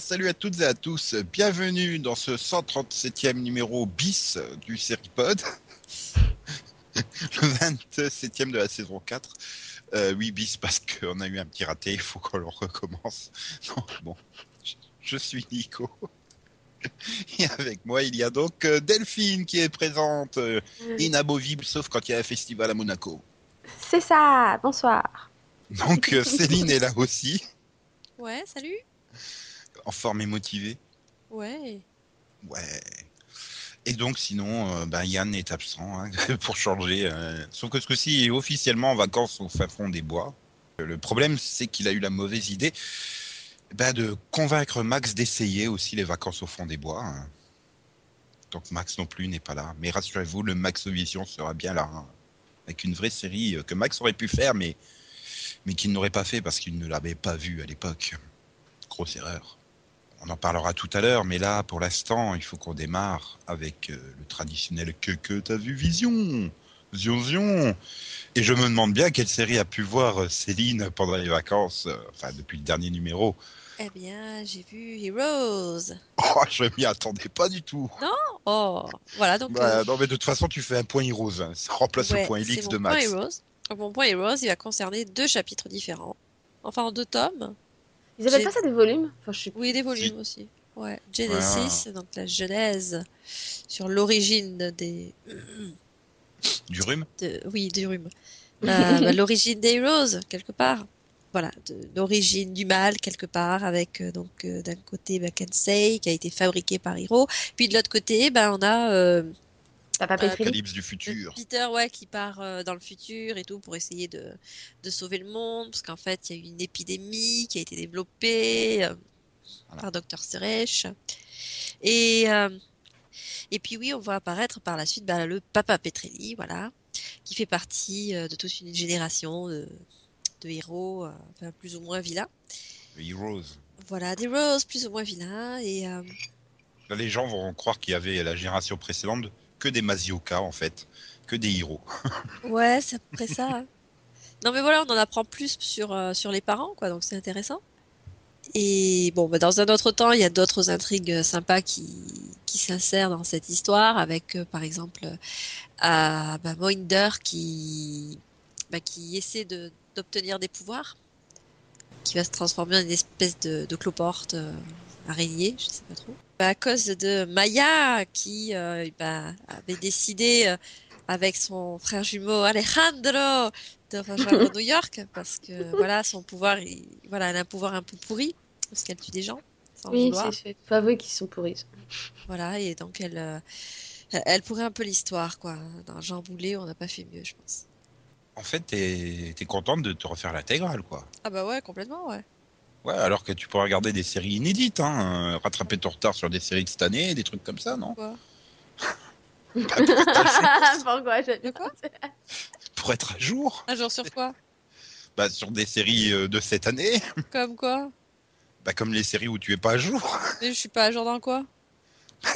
Salut à toutes et à tous. Bienvenue dans ce 137e numéro bis du Seripod. le 27e de la saison 4. Euh, oui, bis parce qu'on a eu un petit raté, il faut qu'on le recommence. Non, bon, je, je suis Nico. Et avec moi, il y a donc euh, Delphine qui est présente, euh, inamovible sauf quand il y a un festival à Monaco. C'est ça, bonsoir. Donc euh, Céline est là aussi, Ouais, salut. En forme et motivée. Ouais. Ouais. Et donc sinon, euh, ben, Yann est absent hein, pour changer. euh, Sauf que ce coup-ci, il est officiellement en vacances au fin fond des bois. Le problème, c'est qu'il a eu la mauvaise idée ben, de convaincre Max d'essayer aussi les vacances au fond des bois. hein. Donc Max non plus n'est pas là. Mais rassurez-vous, le Max Vision sera bien là. hein. Avec une vraie série euh, que Max aurait pu faire, mais, mais qu'il n'aurait pas fait parce qu'il ne l'avait pas vue à l'époque. Grosse erreur. On en parlera tout à l'heure, mais là, pour l'instant, il faut qu'on démarre avec euh, le traditionnel que que t'as vu Vision, Zion Zion. Et je me demande bien quelle série a pu voir euh, Céline pendant les vacances, euh, enfin depuis le dernier numéro. Eh bien, j'ai vu Heroes. Oh, je m'y attendais pas du tout. Oh, voilà, donc. Bah, euh, non, mais de toute façon, tu fais un point Heroes. hein. Ça remplace ouais, le point Elix de point Max. Heroes. Donc, mon point Heroes, il va concerner deux chapitres différents. Enfin, en deux tomes. Ils appellent pas ça des volumes? Enfin, je sais plus. Oui, des volumes aussi. Ouais. Genesis, donc la genèse sur l'origine des. Du rhume? De- oui, du rhume. Euh, bah, l'origine des Heroes, quelque part. Voilà, de l'origine du mal, quelque part, avec euh, donc euh, d'un côté bah, Kensei, qui a été fabriqué par Hiro. Puis de l'autre côté, bah, on a Papa Euh, Petrilli. Calypse du futur. Peter ouais, qui part euh, dans le futur et tout pour essayer de, de sauver le monde, parce qu'en fait, il y a eu une épidémie qui a été développée euh, Voilà. par Dr. Suresh. Et, euh, et puis oui, on voit apparaître par la suite bah, le Papa Petrelli, voilà, qui fait partie euh, de toute une génération de, de héros, euh, enfin, plus ou moins vilains. Heroes. Voilà, des Roses plus ou moins vilains. Et euh, Là, les gens vont croire qu'il y avait la génération précédente que des Masioka, en fait, que des héros. ouais, c'est à près ça. hein. Non mais voilà, on en apprend plus sur, euh, sur les parents, quoi, donc c'est intéressant. Et bon, bah, dans un autre temps, il y a d'autres intrigues euh, sympas qui, qui s'insèrent dans cette histoire, avec euh, par exemple bah, Mohinder qui, bah, qui essaie de, d'obtenir des pouvoirs, qui va se transformer en une espèce de, cloporte araignée, je sais pas trop. Bah, à cause de Maya qui euh, bah, avait décidé euh, avec son frère jumeau Alejandro de rejoindre New York parce que voilà son pouvoir il- voilà elle a un pouvoir un peu pourri parce qu'elle tue des gens sans Oui, vouloir c'est fait. Faut avouer qu'ils sont pourris. voilà et donc elle euh, elle pourrait un peu l'histoire quoi dans Jean Boulet on n'a pas fait mieux je pense En fait, t'es es contente de te refaire l'intégrale, quoi. ah bah ouais complètement ouais Ouais, alors que tu pourrais regarder des séries inédites, hein, euh, rattraper ton retard sur des séries de cette année, des trucs comme ça, non quoi Pourquoi je- de quoi Pour être à jour, un jour sur quoi bah, sur des séries euh, de cette année, comme quoi bah, comme les séries où tu es pas à jour. mais je suis pas à jour dans quoi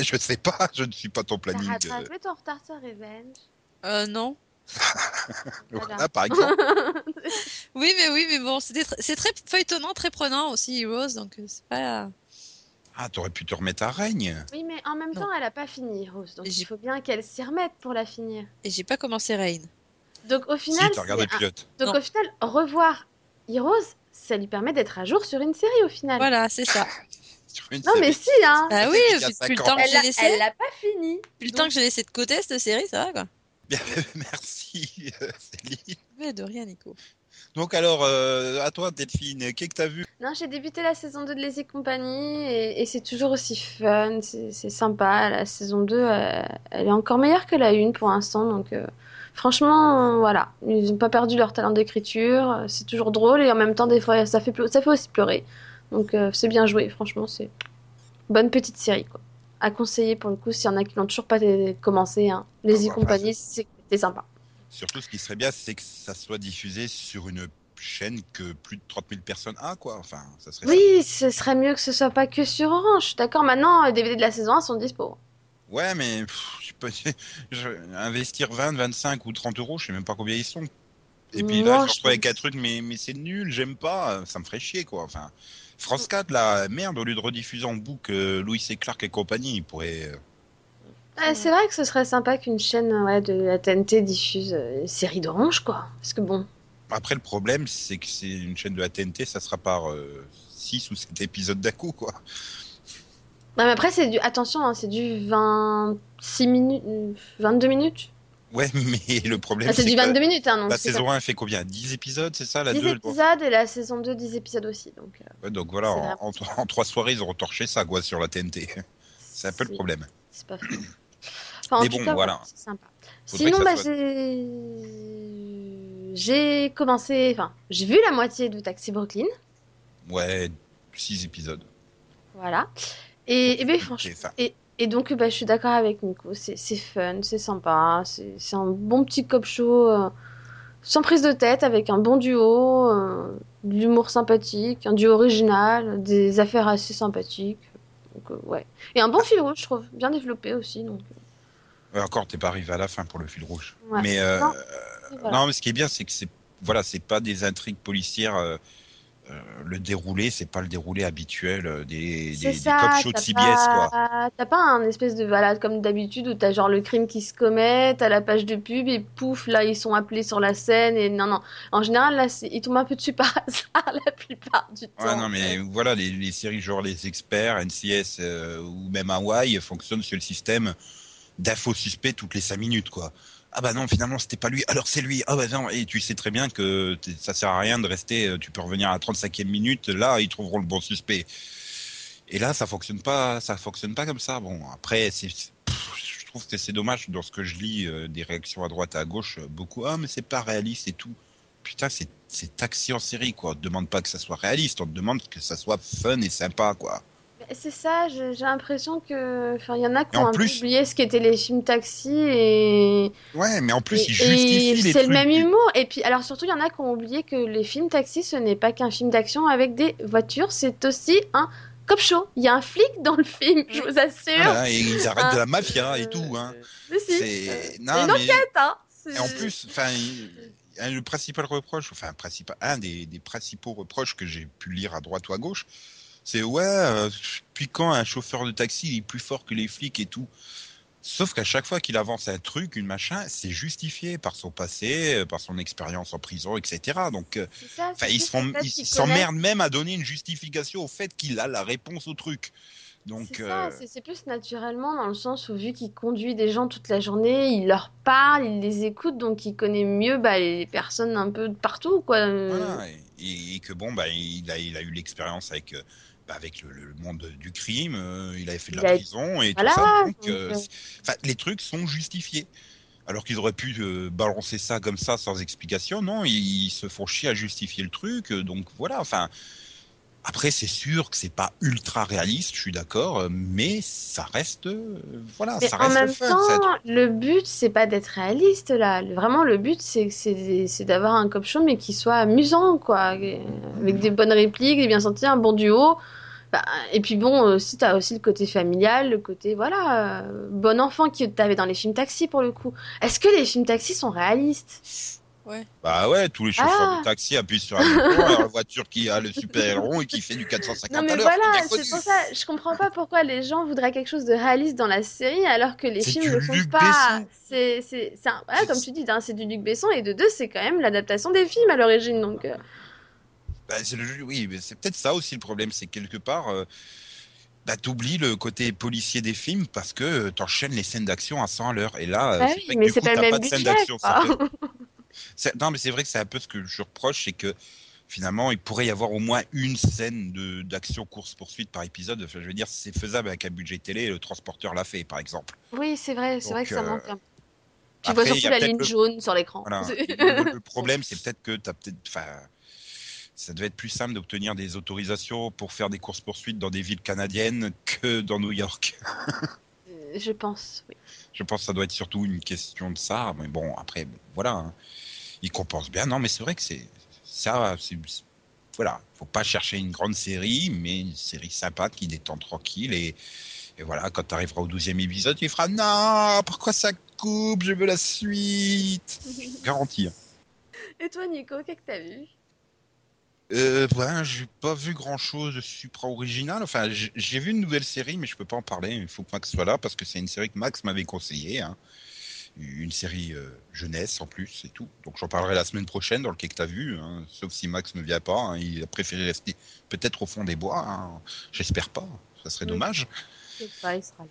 je sais pas, je ne suis pas ton T'as planning. euh, rattrapé ton retard sur Revenge? Euh non voilà, par exemple. oui mais oui mais bon c'était tr- c'est très feuilletonnant très prenant aussi Heroes donc euh, c'est pas Ah, t'aurais pu te remettre à règne. Oui, mais en même Non. temps, elle a pas fini, Rose. Donc il faut bien qu'elle s'y remette pour la finir. et j'ai pas commencé Rain Donc au Si, final, le un- pilote. donc Non. au final, revoir Heroes, ça lui permet d'être à jour sur une série au final. voilà c'est ça Non, mais si, hein. Bah oui, depuis le temps que j'ai l'a laissé, elle l'a pas fini. depuis le temps que j'ai laissé de côté cette série, ça va quoi. Bien, merci, euh, Céline. Mais de rien, Nico. Donc alors, euh, à toi, Delphine, qu'est-ce que t'as vu? Non, j'ai débuté la saison 2 de Les et compagnie et, et c'est toujours aussi fun, c'est sympa. La saison 2, euh, elle est encore meilleure que la 1 pour l'instant. Donc euh, franchement, euh, voilà, ils n'ont pas perdu leur talent d'écriture. C'est toujours drôle et en même temps, des fois, ça fait, ça fait aussi pleurer. Donc euh, c'est bien joué, franchement, c'est bonne petite série. Quoi. À conseiller pour le coup, s'il y en a qui n'ont toujours pas commencé. Hein. Les Ah et bah, compagnie, c'est c'est sympa. Surtout, ce qui serait bien, c'est que ça soit diffusé sur une chaîne que plus de 30 000 personnes a, quoi. Enfin, ça serait Oui, ce serait mieux que ce soit pas que sur Orange. D'accord, maintenant, les DVD de la saison 1 sont dispo. Ouais, mais pff, je sais pas, je- investir 20, 25 ou 30 euros, je sais même pas combien ils sont. Et puis Moi, là, je je avec un truc, mais, mais c'est nul, j'aime pas, ça me ferait chier, quoi. Enfin, France 4, là, merde, au lieu de rediffuser en boucle euh, Louis et Clark et compagnie, ils pourraient. euh, Ah, c'est vrai que ce serait sympa qu'une chaîne ouais, de la TNT diffuse euh, une série d'Orange, quoi. Parce que bon, Après, le problème, c'est que c'est une chaîne de la TNT, ça sera par 6 ou 7 épisodes d'un coup, quoi. Non, mais après, c'est du. Attention, hein, c'est du 26 minutes. 22 minutes. Ouais, mais le problème, Ah, c'est du que 22 minutes, hein, donc. La saison 1 fait combien? 10 épisodes, c'est ça La 10 2 elle doit- épisodes et la saison 2, 10 épisodes aussi. Donc, euh, Ouais, Donc voilà, en, en, en trois soirées, ils ont torché ça, quoi, sur la TNT. C'est un peu le problème. C'est pas faux. Enfin, en Mais tout bon, cas, voilà. c'est sympa. Faudrait Sinon, bah, soit- j'ai. Commencé. Enfin, j'ai vu la moitié de Taxi Brooklyn. Ouais, 6 épisodes. Voilà. Et, et ben, Ok, franchement. enfin, Et, et donc, bah, je suis d'accord avec Nico. C'est fun, c'est sympa. C'est un bon petit cop show. euh, sans prise de tête, avec un bon duo, euh, de l'humour sympathique, un duo original, des affaires assez sympathiques. Donc, euh, ouais. Et un bon fil rouge, je trouve, bien développé aussi. Donc, ouais, encore, t'es pas arrivé à la fin pour le fil rouge. Ouais. Mais euh, Non, voilà. non, mais ce qui est bien, c'est que c'est voilà, pas des intrigues policières. Euh, le déroulé, c'est pas le déroulé habituel euh, des, des, cop shows de CBS, pas... T'as pas un espèce de balade comme d'habitude où t'as genre le crime qui se commet, t'as la page de pub et pouf, là ils sont appelés sur la scène et non, non. En général, là, c'est- ils tombent un peu dessus par hasard la plupart du temps. Ouais, non, mais voilà, les, les séries genre Les Experts, NCS euh, ou même Hawaii fonctionnent sur le système d'infos suspects toutes les 5 minutes, quoi. Ah bah non, finalement, c'était pas lui, alors c'est lui. Ah bah non, et tu sais très bien que ça sert à rien de rester, euh, tu peux revenir à la 35e minute, là, ils trouveront le bon suspect. Et là, ça fonctionne pas, ça fonctionne pas comme ça. Bon, après, je trouve que c'est dommage dans ce que je lis euh, des réactions à droite et à gauche, euh, beaucoup. Ah, mais c'est pas réaliste et tout. Putain, c'est, c'est taxi en série, quoi. On te demande pas que ça soit réaliste, on te demande que ça soit fun et sympa, quoi. C'est ça, j'ai l'impression que. Enfin, il y en a qui ont plus- oublié ce qu'étaient les films taxi et. Ouais, mais en plus, et- ils justifient les c'est le même humour. Et puis, alors surtout, il y en a qui ont oublié que les films taxi, ce n'est pas qu'un film d'action avec des voitures, c'est aussi un cop show. Il y a un flic dans le film, je vous assure. Voilà, et ils arrêtent de la mafia et tout, hein. C'est, une mais- enquête, hein. Et en plus, enfin, il- le principal reproche, enfin, principal, un des, des principaux reproches que j'ai pu lire à droite ou à gauche, c'est ouais, euh, puis quand un chauffeur de taxi il est plus fort que les flics et tout. Sauf qu'à chaque fois qu'il avance un truc, une machin, c'est justifié par son passé, euh, par son expérience en prison, etc. Donc, euh, ça, enfin, c'est ils plus se font- le fait ils qu'ils s'emmerdent même à donner une justification au fait qu'il a la réponse au truc. Donc, C'est euh, plus naturellement dans le sens où vu qu'il conduit des gens toute la journée, il leur parle, il les écoute, donc il connaît mieux bah, les personnes un peu de partout, quoi. Voilà, et, et que bon, bah, il a, il a eu l'expérience avec, euh, avec le, le monde du crime, euh, il avait fait de la a- prison et Voilà, tout ça. Donc, euh, euh, les trucs sont justifiés. Alors qu'ils auraient pu euh, balancer ça comme ça sans explication, non, ils, ils se font chier à justifier le truc. donc voilà, enfin. Après, c'est sûr que c'est pas ultra réaliste, je suis d'accord, euh, mais ça reste, euh, voilà, Mais ça en reste même fun. temps, ça. le but, c'est pas d'être réaliste, là. Vraiment, le but, c'est d'avoir un cop show, mais qui soit amusant, quoi. Et- Avec des bonnes répliques, des bien sentis, un bon duo. Bah, et puis bon, euh, si t'as aussi le côté familial, le côté, voilà, euh, bon enfant que t'avais dans les films taxi, pour le coup. Est-ce que les films taxi sont réalistes? Bah ouais, tous les chauffeurs Ah. de taxi appuient sur un bouton, la voiture qui a le super aileron et qui fait du 450 Non mais à voilà, c'est pour ça, je comprends pas pourquoi les gens voudraient quelque chose de réaliste dans la série alors que les films ne le font Luc pas. C'est un- voilà, comme tu dis, hein, c'est du Luc Besson et de deux, c'est quand même l'adaptation des films à l'origine donc euh, Bah, c'est le jeu, oui, mais c'est peut-être ça aussi le problème, c'est que quelque part, euh, bah, t'oublies le côté policier des films parce que euh, t'enchaînes les scènes d'action à 100 à l'heure. Et là, euh, bah que mais c'est pas le t'as même pas de scène d'action. Non, mais c'est vrai que c'est un peu ce que je reproche, c'est que finalement, il pourrait y avoir au moins une scène d'action course-poursuite par épisode. Enfin, je veux dire, c'est faisable avec un budget télé, le transporteur l'a fait, par exemple. Oui, c'est vrai, c'est vrai que ça euh, manque un peu. Tu après, vois surtout la ligne le- jaune sur l'écran. Voilà. Le, problème, c'est peut-être que peut-être, enfin, ça devait être plus simple d'obtenir des autorisations pour faire des courses poursuites dans des villes canadiennes que dans New York. Je pense, oui. Je pense que ça doit être surtout une question de ça. Mais bon, après, bon, voilà, hein. ils compensent bien. Non, mais c'est vrai que c'est ça. c'est- Voilà, faut pas chercher une grande série, mais une série sympa qui détend tranquille et. Et voilà, quand tu arriveras au 12e épisode, tu feras non, pourquoi ça coupe, je veux la suite. Garantie. hein. Et toi, Nico, qu'est-ce que t'as vu? Euh, ouais, j'ai pas vu grand chose de supra original. Enfin, j'ai vu une nouvelle série, mais je peux pas en parler. Il faut que Max soit là parce que c'est une série que Max m'avait conseillée. hein. Une série euh, jeunesse en plus et tout. Donc j'en parlerai la semaine prochaine dans le quai que t'as vu. hein. Sauf si Max ne vient pas. hein. Il a préféré rester peut-être au fond des bois. hein. J'espère pas. Ça serait Oui. dommage. Pas, il sera là.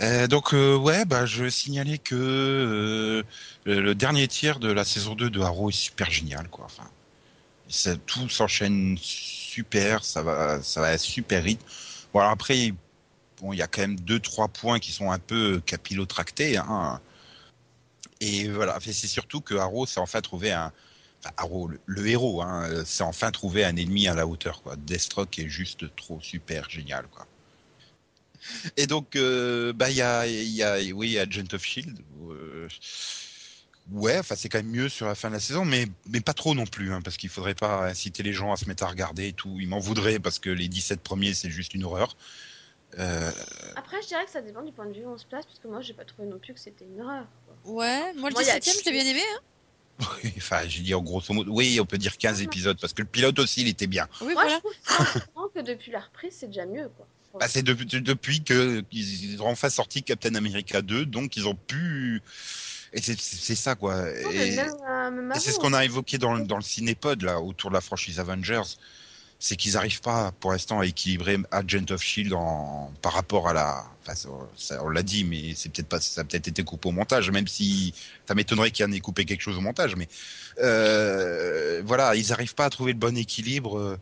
Euh, donc euh, ouais, bah je signalais que euh, le le dernier tiers de la saison 2 de Arrow est super génial quoi. Enfin, tout s'enchaîne super, ça va, ça va super vite. Bon alors après, bon il y a quand même deux trois points qui sont un peu capillotractés. Hein. Et voilà, c'est surtout que Arrow s'est enfin trouvé un Arrow, le, héros, hein, s'est enfin trouvé un ennemi à la hauteur. Quoi. Deathstroke est juste trop super génial. Et donc, euh, bah, il y a, y a, oui, Agent of Shield. Ouais, enfin, c'est quand même mieux sur la fin de la saison, mais, mais pas trop non plus, hein, parce qu'il faudrait pas inciter les gens à se mettre à regarder et tout. Ils m'en voudraient parce que les 17 premiers, c'est juste une horreur. Euh, Après, je dirais que ça dépend du point de vue où on se place, parce que moi, j'ai pas trouvé non plus que c'était une horreur. quoi. Ouais, moi le Moi, il y a 17ème, je l'ai bien aimé. Hein. oui, enfin, j'ai dit en grosso modo, oui, on peut dire 15 épisodes, parce que le pilote aussi, il était bien. Oui, moi, voilà. je trouve que depuis la reprise, c'est déjà mieux. Quoi. Bah, c'est depuis, depuis que ils ont enfin sorti Captain America 2, donc ils ont pu. Et c'est ça, quoi. Et- euh, Et c'est ce qu'on a évoqué dans le, dans le cinépod là autour de la franchise Avengers, c'est qu'ils n'arrivent pas pour l'instant à équilibrer Agent of Shield en, par rapport à la. Enfin, ça, ça, on l'a dit, mais c'est peut-être pas, ça a peut-être été coupé au montage, même si ça m'étonnerait qu'il y en ait coupé quelque chose au montage, mais euh, voilà, ils n'arrivent pas à trouver le bon équilibre.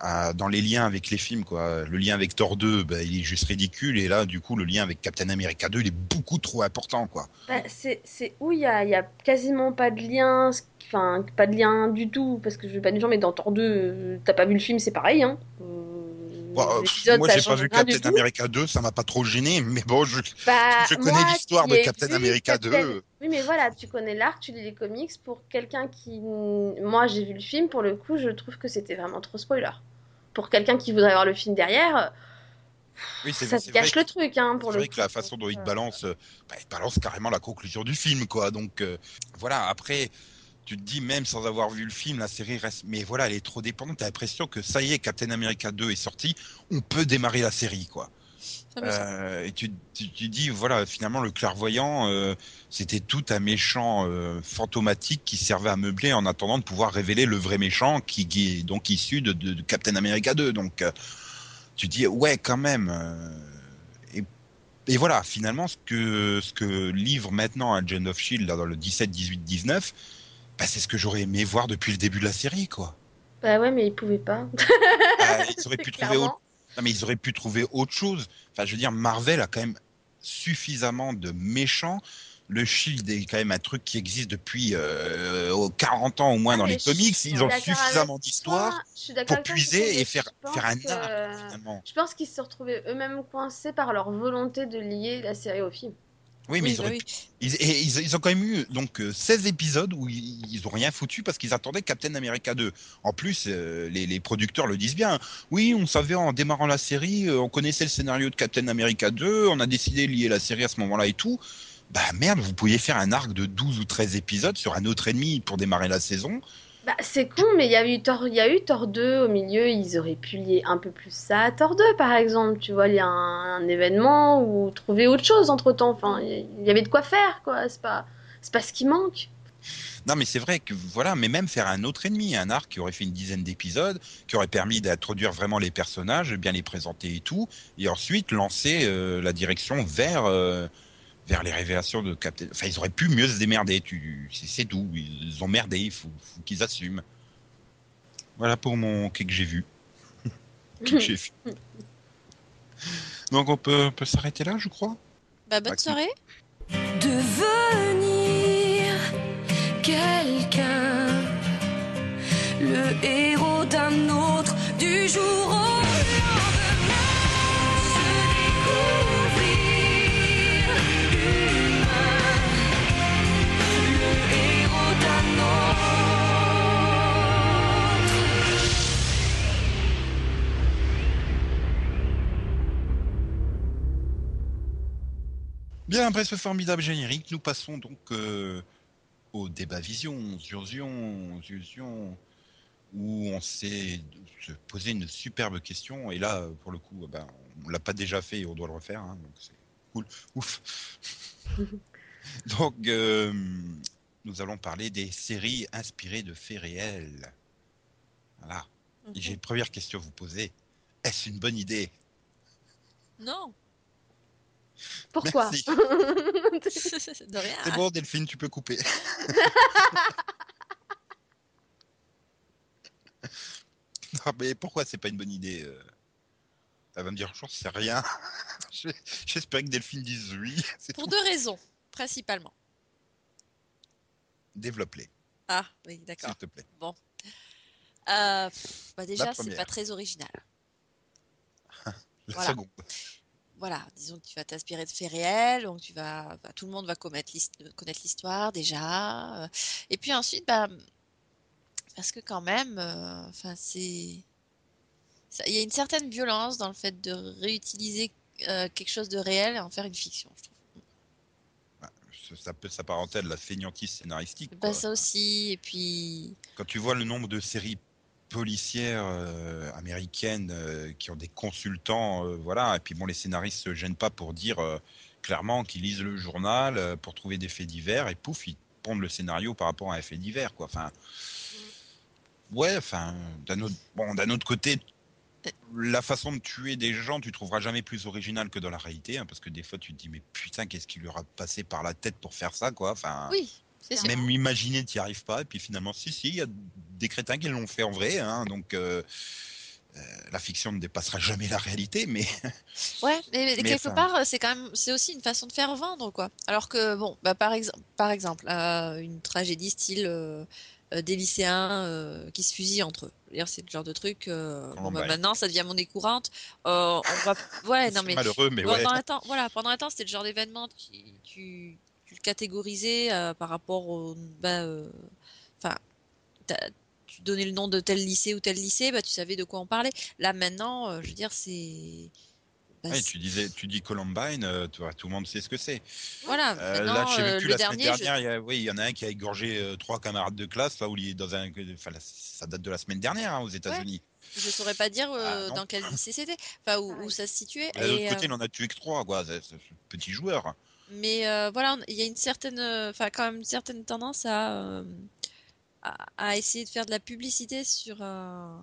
Euh, à- dans les liens avec les films quoi le lien avec Thor 2 bah, il est juste ridicule et là du coup le lien avec Captain America 2 il est beaucoup trop important quoi Bah, c'est où il y a, y a quasiment pas de lien, enfin pas de lien du tout, parce que je vais pas dire genre, mais dans Thor 2, euh, t'as pas vu le film, c'est pareil. Hein. Euh, Bon, euh, l'épisode, moi j'ai pas vu Captain. America 2 ça m'a pas trop gêné mais bon je, Bah, Je connais l'histoire de ai Captain America Captain- 2. Oui, mais voilà, tu connais l'arc, tu lis les comics. Pour quelqu'un qui. Moi, j'ai vu le film, pour le coup, je trouve que c'était vraiment trop spoiler. Pour quelqu'un qui voudrait voir le film derrière, Oui, ça te gâche le truc, hein, pour le vrai coup. que la façon dont il te balance, euh, bah, il te balance carrément la conclusion du film, quoi. Donc euh, voilà. Après, tu te dis même sans avoir vu le film, la série reste. Mais voilà, elle est trop dépendante. T'as l'impression que ça y est, Captain America 2 est sorti, on peut démarrer la série, quoi. Ah, Euh, et tu, tu, tu dis voilà, finalement le clairvoyant, euh, c'était tout un méchant euh, fantomatique qui servait à meubler en attendant de pouvoir révéler le vrai méchant qui, qui est donc issu de, de, de Captain America 2. Donc euh, tu dis ouais quand même. euh, et, et voilà, finalement ce que ce que livre maintenant Agent of Shield là, dans le 17, 18, 19, bah, c'est ce que j'aurais aimé voir depuis le début de la série quoi. Bah ouais, mais ils pouvaient pas. Ah, ils auraient pu trouver autre. Non, mais ils auraient pu trouver autre chose. Enfin, je veux dire, Marvel a quand même suffisamment de méchants. Le Shield est quand même un truc qui existe depuis euh, 40 ans au moins Ah, dans les comics. Ils ont suffisamment avec d'histoire toi, je suis d'accord pour puiser et faire, faire un que- finalement. Je pense qu'ils se retrouvaient eux-mêmes coincés par leur volonté de lier la série au film. Oui, mais Oui, ils, bah oui. ils, et ils, ils ont quand même eu donc euh, 16 épisodes où ils, ils ont rien foutu parce qu'ils attendaient Captain America 2. En plus, euh, les, les producteurs le disent bien. Oui, on savait en démarrant la série, euh, on connaissait le scénario de Captain America 2, on a décidé de lier la série à ce moment-là et tout. Bah merde, vous pouviez faire un arc de 12 ou 13 épisodes sur un autre ennemi pour démarrer la saison. Bah, c'est con, mais il y a eu Thor, y a eu Thor 2 au milieu, ils auraient pu lier un peu plus ça à Thor 2 par exemple, tu vois, il y a un, événement ou trouver autre chose entre-temps, enfin, il y- avait de quoi faire quoi, c'est pas pas ce qui manque. Non, mais c'est vrai que voilà, mais même faire un autre ennemi, un arc qui aurait fait une dizaine d'épisodes, qui aurait permis d'introduire vraiment les personnages, bien les présenter et tout, et ensuite lancer euh, la direction vers euh, vers les révélations de Captain. Enfin, ils auraient pu mieux se démerder. Tu, c'est, c'est tout. Ils ont merdé. Il faut, faut qu'ils assument. Voilà pour mon quai que j'ai vu. Que j'ai vu. Donc on peut, on peut s'arrêter là, je crois. Bah, bonne soirée. Devenir quelqu'un, le héros d'un autre Bien, après ce formidable générique, nous passons donc euh, au débat Vision, Zurzion, Zurzion, où on s'est se posé une superbe question. Et là, pour le coup, ben, on l'a pas déjà fait et on doit le refaire. hein, donc c'est cool. Ouf. donc, euh, nous allons parler des séries inspirées de faits réels. Voilà. Et J'ai une première question à vous poser. Est-ce une bonne idée? Non, Pourquoi Merci. de rien. C'est bon, Delphine, tu peux couper. non, mais pourquoi c'est pas une bonne idée euh? Elle va me dire, j'en sais rien. Je- J'espère que Delphine dise oui. C'est Pour tout. deux raisons, principalement. Développe-les, Ah, oui, d'accord. s'il te plaît. Euh, pff, bah déjà, c'est pas très original. La Voilà. seconde. Voilà, disons que tu vas t'inspirer de faits réels, donc tu vas, bah, tout le monde va connaître l'histoire déjà. euh, et puis ensuite, bah, parce que quand même, euh, enfin, c'est, ça- il y a une certaine violence dans le fait de réutiliser euh, quelque chose de réel et en faire une fiction, je trouve. Ça- Ça peut s'apparenter à de la feignantise scénaristique. Bah, quoi. ça aussi, et puis, Quand tu vois le nombre de séries policières euh, américaines euh, qui ont des consultants, euh, voilà, et puis bon, les scénaristes se gênent pas pour dire euh, clairement qu'ils lisent le journal pour trouver des faits divers, et pouf, ils pondent le scénario par rapport à un fait divers, quoi. Enfin, ouais, enfin, d'un autre, bon, d'un autre côté. La façon de tuer des gens, tu trouveras jamais plus original que dans la réalité, hein, parce que des fois tu te dis mais putain qu'est-ce qui lui aura passé par la tête pour faire ça quoi. Enfin, oui. Même imaginer, tu n'y arrives pas. Et puis finalement, si, si, il y a des crétins qui l'ont fait en vrai. hein, donc euh, euh, la fiction ne dépassera jamais la réalité. Mais Ouais, mais, quelque enfin- part, c'est quand même, c'est aussi une façon de faire vendre, quoi. Alors que, bon, bah, par, exemple par exemple, euh, une tragédie style euh, des lycéens qui se fusillent entre eux. C'est le genre de truc. bon, bah, maintenant, ça devient monnaie courante. On va, ouais, non mais malheureux. Mais pendant ouais. un temps, voilà, pendant un temps, c'était le genre d'événement tu, tu, tu le catégorisais euh, par rapport au, bah, euh, enfin, tu donnais le nom de tel lycée ou tel lycée, bah, tu savais de quoi on parlait. Là maintenant, euh, je veux dire, c'est, bah, Ouais, c'est- tu disais, tu dis Columbine, euh, tout le monde sait ce que c'est. voilà. Euh, là, je sais plus, le la semaine dernier, je- dernière, il y a, oui, il y en a un qui a égorgé trois camarades de classe, là où il est dans un, enfin, ça date de la semaine dernière hein, aux États-Unis. je saurais pas dire Ah, dans quel lycée c'était, enfin où, ça se situait. Et de l'autre côté, il en a tué que trois, quoi. C'est- c'est petit joueur. Mais euh, voilà, il y a une certaine, euh, enfin quand même une certaine tendance à, euh, à, à essayer de faire de la publicité sur. euh,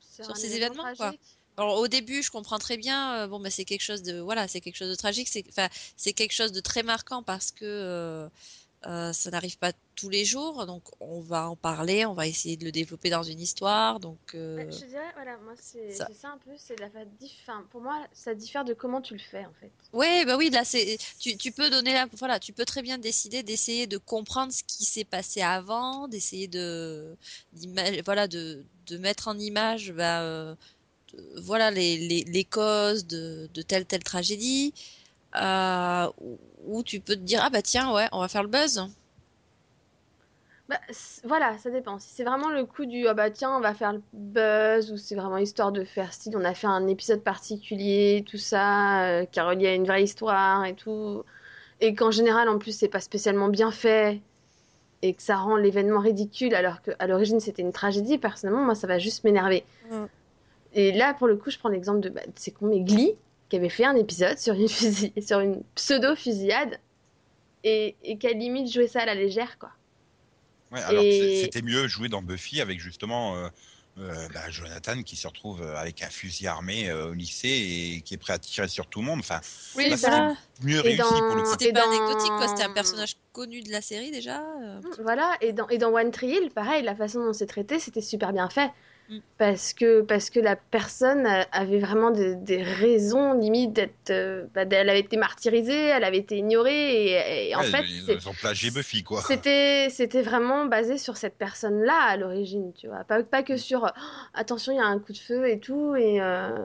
Sur, ces événement événements, quoi. Alors au début, je comprends très bien. bon, bah c'est quelque chose de, voilà, c'est quelque chose de tragique. C'est, enfin, c'est quelque chose de très marquant parce que euh, ça n'arrive pas tous les jours. Donc on va en parler, on va essayer de le développer dans une histoire. Donc euh, Je dirais, voilà, moi c'est ça- un peu, c'est la fa- diff- enfin, pour moi, ça diffère de comment tu le fais en fait. Ouais, bah oui, là c'est tu, tu peux donner la voilà, tu peux très bien décider d'essayer de comprendre ce qui s'est passé avant, d'essayer de voilà de de mettre en image bah euh, de- voilà les, les les causes de de telle telle tragédie euh, ou, ou tu peux te dire ah bah tiens ouais, on va faire le buzz. Bah, voilà, ça dépend. Si c'est vraiment le coup du ah bah tiens, on va faire le buzz, ou c'est vraiment histoire de faire style, on a fait un épisode particulier, tout ça, euh, qui est relié à une vraie histoire et tout, et qu'en général en plus c'est pas spécialement bien fait, et que ça rend l'événement ridicule alors qu'à l'origine c'était une tragédie, personnellement, moi ça va juste m'énerver. Mm. Et là, pour le coup, je prends l'exemple de, bah, c'est con, mais Glee, qui avait fait un épisode sur une, fusil- sur une pseudo-fusillade, et, et qui a limite joué ça à la légère, quoi. Ouais, alors que Et- c'est- c'était mieux joué dans Buffy avec justement euh, euh, bah, Jonathan qui se retrouve euh, avec un fusil armé euh, au lycée et qui est prêt à tirer sur tout le monde. Enfin, Oui, là, ça. voilà. c'est mieux Et réussi pour le. C'était pas dans- anecdotique quoi, c'était un personnage connu de la série déjà. euh. Voilà, et dans, et dans One Tree Hill, pareil, la façon dont c'est traité, c'était super bien fait. Mm. Parce que, parce que la personne avait vraiment de- des raisons, limite, d'être. euh, bah, elle avait été martyrisée, elle avait été ignorée, et, et en Ouais, fait, ils, ont plagié Buffy quoi. c'était c'était vraiment basé sur cette personne-là à l'origine, tu vois. Pas, pas que sur oh, attention, il y a un coup de feu et tout. Et, euh,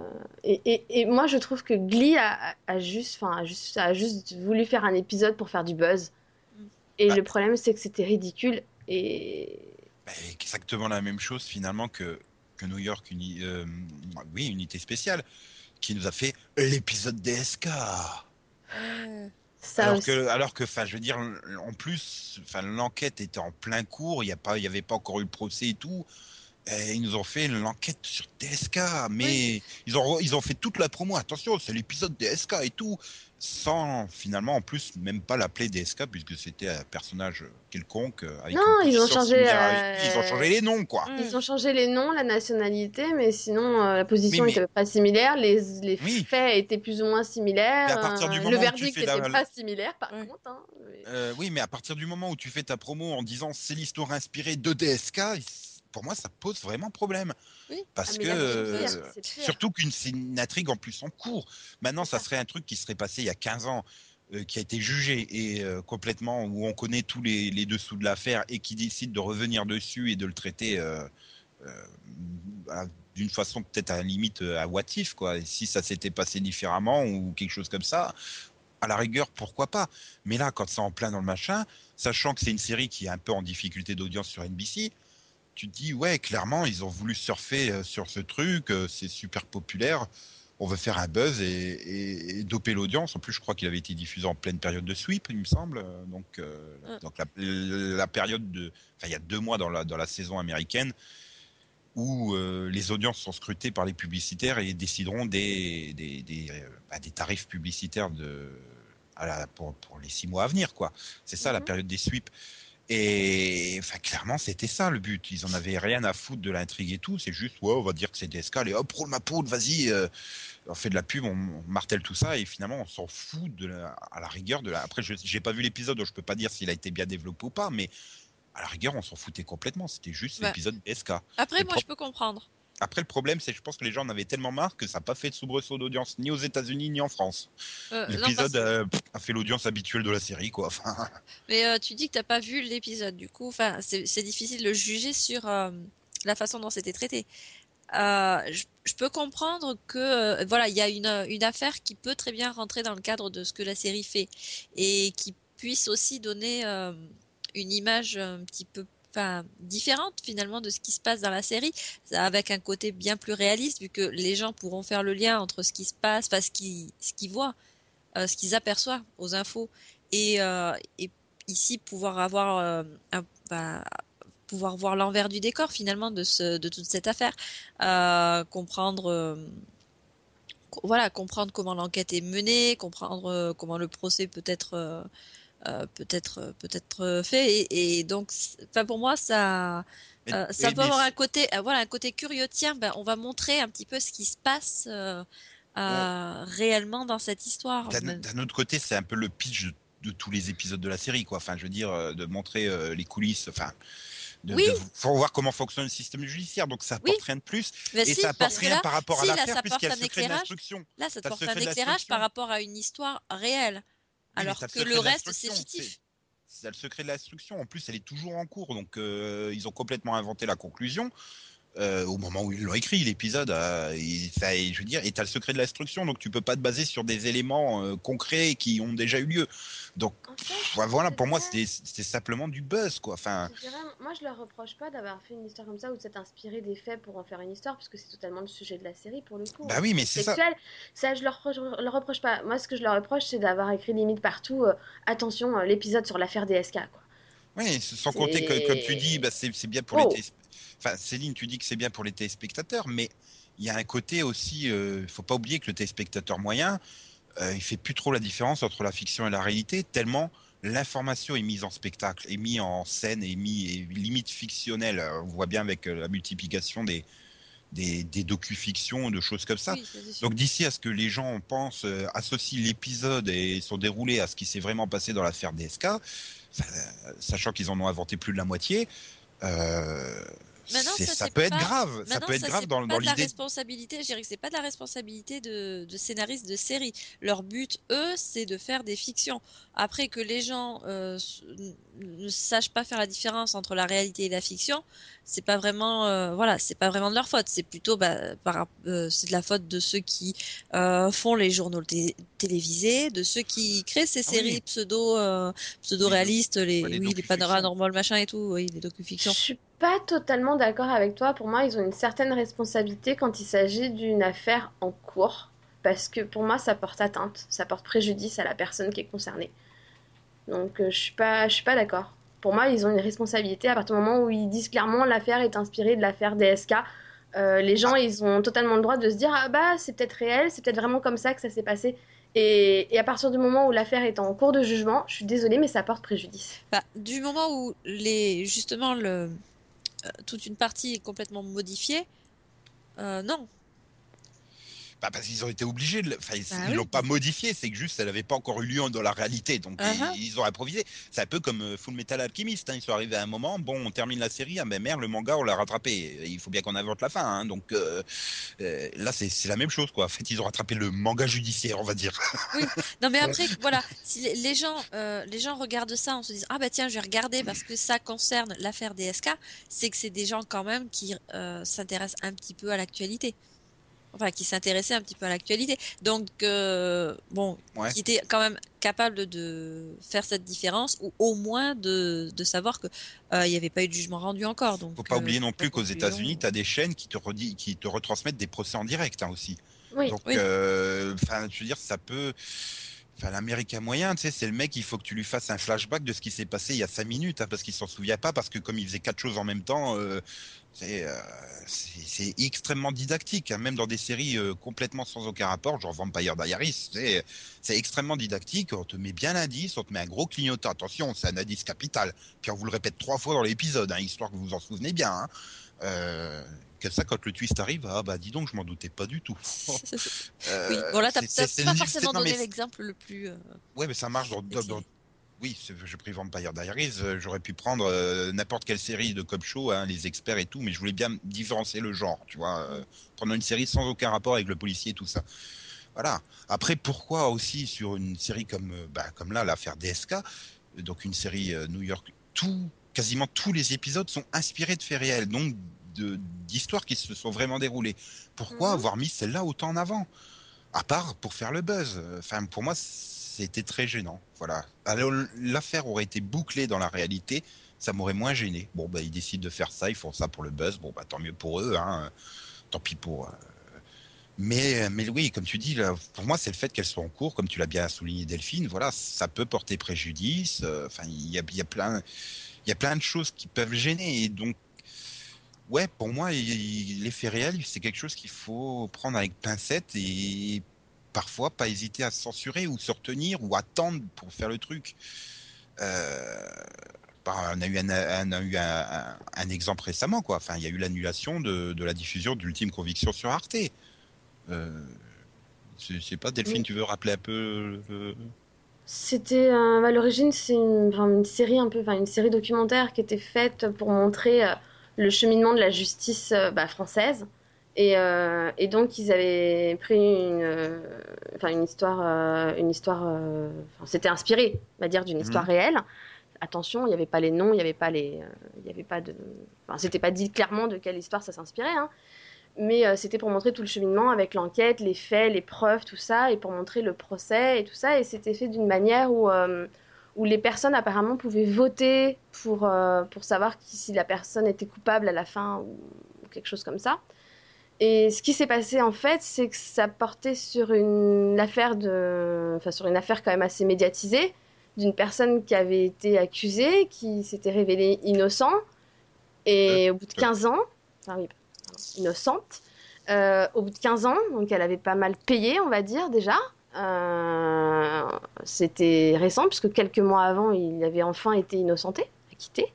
et, et, et moi, je trouve que Glee a, juste, enfin, a juste, a juste voulu faire un épisode pour faire du buzz. Mm. Et Bah. le problème, c'est que c'était ridicule. Et Bah, exactement la même chose finalement que, que New York, uni, euh, oui, unité spéciale, qui nous a fait l'épisode DSK. Ouais. Ça alors aussi. que, alors que, enfin, je veux dire, en plus, enfin, l'enquête était en plein cours. Il y a pas, il y avait pas encore eu le procès et tout. Et ils nous ont fait l'enquête sur DSK, mais ils ont, ils ont fait toute la promo. Attention, c'est l'épisode DSK et tout, sans finalement, en plus, même pas l'appeler DSK puisque c'était un personnage quelconque. euh, Avec Non, une ils ont changé, euh. Ils ont changé les noms, quoi. Mm. Ils ont changé les noms, la nationalité, mais sinon euh, la position Oui, mais- était pas similaire, les, les Oui. faits étaient plus ou moins similaires, Mais à partir du moment le verdict n'était la- pas similaire par contre. hein, mais- Euh, oui, mais à partir du moment où tu fais ta promo en disant c'est l'histoire inspirée de DSK, pour moi, ça pose vraiment problème. Oui. Parce Ah, que, euh, surtout qu'une intrigue en plus en cours. Maintenant, ça serait un truc qui serait passé il y a 15 ans, euh, qui a été jugé et euh, complètement où on connaît tous les, les dessous de l'affaire et qui décide de revenir dessus et de le traiter d'une façon peut-être à la limite à what if, quoi. Et si ça s'était passé différemment ou quelque chose comme ça, à la rigueur, pourquoi pas. Mais là, quand c'est en plein dans le machin, sachant que c'est une série qui est un peu en difficulté d'audience sur NBC, tu te dis ouais, clairement, ils ont voulu surfer euh, sur ce truc, euh, c'est super populaire. On veut faire un buzz et, et- et doper l'audience. En plus, je crois qu'il avait été diffusé en pleine période de sweep, il me semble. Euh, Donc, euh, Mm. donc la, la période de, enfin, il y a deux mois dans la dans la saison américaine où euh, les audiences sont scrutées par les publicitaires et décideront des des, des, euh, bah, des tarifs publicitaires de à la, pour, pour les six mois à venir, quoi. C'est ça la Mhm. période des sweeps. Et enfin, clairement, c'était ça le but. Ils en avaient rien à foutre de l'intrigue et tout. C'est juste, ouais, on va dire que c'est DSK. Allez, hop, roule ma poudre, vas-y. euh, on fait de la pub, on, on martèle tout ça. Et finalement, on s'en fout de la, à la rigueur de la. Après, je j'ai pas vu l'épisode, donc je peux pas dire s'il a été bien développé ou pas. Mais à la rigueur, on s'en foutait complètement. C'était juste Bah. l'épisode DSK. Après, moi, je peux comprendre. Après, le problème, c'est que je pense que les gens en avaient tellement marre que ça n'a pas fait de soubresaut d'audience ni aux États-Unis ni en France. Euh, L'épisode euh, pff, a fait l'audience habituelle de la série, quoi. Enfin, Mais euh, tu dis que t'as pas vu l'épisode, du coup, enfin, c'est c'est difficile de juger sur la façon dont c'était traité. Je, je peux comprendre que voilà, il y a une, une affaire qui peut très bien rentrer dans le cadre de ce que la série fait et qui puisse aussi donner une image un petit peu différente finalement de ce qui se passe dans la série avec un côté bien plus réaliste vu que les gens pourront faire le lien entre ce qui se passe enfin ce qu'ils voient euh, ce qu'ils aperçoivent aux infos et, euh, ici pouvoir avoir euh, bah, pouvoir voir l'envers du décor finalement de de toute cette affaire comprendre co- voilà comprendre comment l'enquête est menée comprendre comment le procès peut être peut-être euh, peut-être euh, fait et, et donc enfin pour moi ça mais- euh, ça mais- peut mais avoir un côté euh, voilà un côté curieux tiens ben on va montrer un petit peu ce qui se passe euh, euh, réellement dans cette histoire D'un autre côté, c'est un peu le pitch de, de tous les épisodes de la série, quoi. Enfin, je veux dire, euh, de montrer euh, les coulisses, enfin, de, Oui. de faut voir comment fonctionne le système judiciaire. Donc, ça apporte Oui. rien de plus, Ben et si, ça apporte rien là, par rapport si, à ça l'affaire, puisqu'il y a le secret de éclairage. l'instruction. Là, ça te T'as le porte un éclairage par rapport à une histoire réelle, mais alors que le reste, c'est fictif. C'est le secret de l'instruction. En plus, elle est toujours en cours, donc euh, ils ont complètement inventé la conclusion. Euh, au moment où ils l'ont écrit l'épisode, euh, et ça, et je veux dire, et t'as le secret de l'instruction, donc tu peux pas te baser sur des éléments euh, concrets qui ont déjà eu lieu. Donc En fait, pff, ouais, voilà, pour moi, c'est simplement du buzz, quoi. Enfin, Je dirais, moi, je leur reproche pas d'avoir fait une histoire comme ça ou de s'être inspiré des faits pour en faire une histoire, parce que c'est totalement le sujet de la série pour le coup. bah oui, mais c'est ça. Ça, je leur, je leur reproche pas. Moi, ce que je leur reproche, c'est d'avoir écrit limite partout. attention, l'épisode sur l'affaire DSK, quoi. Oui, sans compter que, comme tu dis, bah, c'est bien pour Oh. les télés- Enfin, Céline, tu dis que c'est bien pour les téléspectateurs, mais il y a un côté aussi, il faut pas oublier que le téléspectateur moyen, euh, il fait plus trop la différence entre la fiction et la réalité, tellement l'information est mise en spectacle, est mise en scène, est mise est limite fictionnelle. Euh, On voit bien avec euh, la multiplication des, des, des docu-fictions, de choses comme ça. Oui. Donc d'ici à ce que les gens pensent, euh, associent l'épisode et sont déroulés à ce qui s'est vraiment passé dans l'affaire DSK, euh, sachant qu'ils en ont inventé plus de la moitié, euh, Mais non, c'est- ça, ça, peut être pas- grave. Ça peut être ça, grave c'est dans, pas dans de la l'idée. responsabilité. Je dirais que c'est pas de la responsabilité de, de scénaristes de série. Leur but, eux, c'est de faire des fictions. Après que les gens euh, ne sachent pas faire la différence entre la réalité et la fiction, c'est pas vraiment, euh, voilà, c'est pas vraiment de leur faute. C'est plutôt, bah, par, euh, c'est de la faute de ceux qui euh, font les journaux té- télévisés, de ceux qui créent ces Ah oui. séries pseudo, euh, pseudo réalistes, les, les oui, les panoramas machin et tout, oui, les Je docu-fictions. Pas totalement d'accord avec toi. Pour moi, ils ont une certaine responsabilité quand il s'agit d'une affaire en cours. parce que pour moi, ça porte atteinte, ça porte préjudice à la personne qui est concernée. Donc, euh, je suis pas, suis pas d'accord. Pour moi, ils ont une responsabilité à partir du moment où ils disent clairement l'affaire est inspirée de l'affaire DSK. Euh, les gens, ils ont totalement le droit de se dire ah bah c'est peut-être réel, c'est peut-être vraiment comme ça que ça s'est passé. Et, à partir du moment où l'affaire est en cours de jugement, je suis désolée, mais ça porte préjudice. Bah, du moment où les, justement le, toute une partie est complètement modifiée, euh, non. Bah, parce qu'ils ont été obligés de. Enfin, ils Bah ils oui. l'ont pas modifié, c'est que juste, elle n'avait pas encore eu lieu dans la réalité. Donc, Uh-huh. ils, ils ont improvisé. C'est un peu comme euh, Full Metal Alchemist. Hein. Ils sont arrivés à un moment, bon, on termine la série, ah ben merde, le manga, on l'a rattrapé. Il faut bien qu'on invente la fin. Hein. Donc, euh, euh, là, c'est la même chose, quoi. En fait, ils ont rattrapé le manga judiciaire, on va dire. Non mais après, voilà, si les, gens, euh, les gens regardent ça en se disant ah bah tiens, je vais regarder parce que ça concerne l'affaire DSK, c'est que c'est des gens quand même qui s'intéressent un petit peu à l'actualité. Enfin, qui s'intéressaient un petit peu à l'actualité. Donc, euh, bon, Ouais. qui étaient quand même capables de faire cette différence ou au moins de, de savoir que euh, il n'y avait pas eu de jugement rendu encore. Donc, Faut pas euh, oublier non plus qu'aux. États-Unis, tu as des chaînes qui te, redit, qui te retransmettent des procès en direct hein, aussi. Oui. Donc, Oui. euh, enfin, je veux dire, ça peut. Enfin, l'américain moyen, tu sais, c'est le mec, il faut que tu lui fasses un flashback de ce qui s'est passé il y a cinq minutes, hein, parce qu'il s'en souvient pas, parce que comme il faisait quatre choses en même temps, euh, c'est euh, c'est extrêmement didactique, hein, même dans des séries euh, complètement sans aucun rapport, genre Vampire Diaries, c'est extrêmement didactique. On te met bien l'indice, on te met un gros clignotant. Attention, c'est un indice capital. Puis on vous le répète trois fois dans l'épisode, hein, histoire que vous vous en souvenez bien. Ça, quand le twist arrive, ah bah dis donc, je m'en doutais pas du tout. Euh, oui, bon là, t'as pas forcément donné l'exemple le plus. euh, Ouais, mais ça marche dans. dans, Éclairé. dans- Oui, j'ai pris Vampire Diaries. euh, J'aurais pu prendre euh, n'importe quelle série de cop show, hein, les experts et tout, mais je voulais bien différencier le genre, tu vois. euh, prendre une série sans aucun rapport avec le policier et tout ça. Voilà. Après, pourquoi aussi sur une série comme, euh, bah, comme là, l'affaire DSK, euh, donc une série euh, New York, tout, quasiment tous les épisodes sont inspirés de faits réels, donc d'histoires qui se sont vraiment déroulées. Pourquoi Mhm. avoir mis celle-là autant en avant? À part pour faire le buzz. Enfin, pour moi, c'était très gênant. Voilà. Alors, l'affaire aurait été bouclée dans la réalité, ça m'aurait moins gêné. Bon, bah, ils décident de faire ça, ils font ça pour le buzz. Bon, bah, tant mieux pour eux. Hein. Tant pis pour. euh, Mais, mais oui, comme tu dis, là, pour moi, c'est le fait qu'elle soit en cours, comme tu l'as bien souligné, Delphine. Voilà, ça peut porter préjudice. euh, Enfin, il y a, il y a plein, il y a plein de choses qui peuvent gêner. Et donc, ouais, pour moi, l'effet réel, c'est quelque chose qu'il faut prendre avec pincette et parfois pas hésiter à censurer ou se retenir ou attendre pour faire le truc. Euh, bah, on a eu un, un- a eu un, exemple récemment, quoi. Enfin, il y a eu l'annulation de, de la diffusion d'Ultime Conviction sur Arte. Euh, je sais pas, Delphine, Oui. tu veux rappeler un peu C'était à l'origine, c'est une, une série un peu, enfin, une série documentaire qui était faite pour montrer euh, le cheminement de la justice euh, bah, française. Et, euh, et donc ils avaient pris une, euh, enfin une histoire, euh, une histoire, enfin, c'était inspiré, on va dire, d'une histoire réelle. Attention, il n'y avait pas les noms, il n'y avait pas les, il y avait pas de, enfin c'était pas dit clairement de quelle histoire ça s'inspirait, hein. Mais c'était pour montrer tout le cheminement avec l'enquête, les faits, les preuves, tout ça, et pour montrer le procès et tout ça. Et c'était fait d'une manière où, où les personnes apparemment pouvaient voter pour, euh, pour savoir qui, si la personne était coupable à la fin ou, ou quelque chose comme ça. Et ce qui s'est passé en fait, c'est que ça portait sur une affaire de, enfin sur une affaire quand même assez médiatisée d'une personne qui avait été accusée, qui s'était révélée innocent, et au bout de 15 ans, enfin oui, pardon, innocente, euh, au bout de 15 ans, donc elle avait pas mal payé, on va dire déjà. Euh, C'était récent puisque quelques mois avant, il avait enfin été innocenté, acquitté.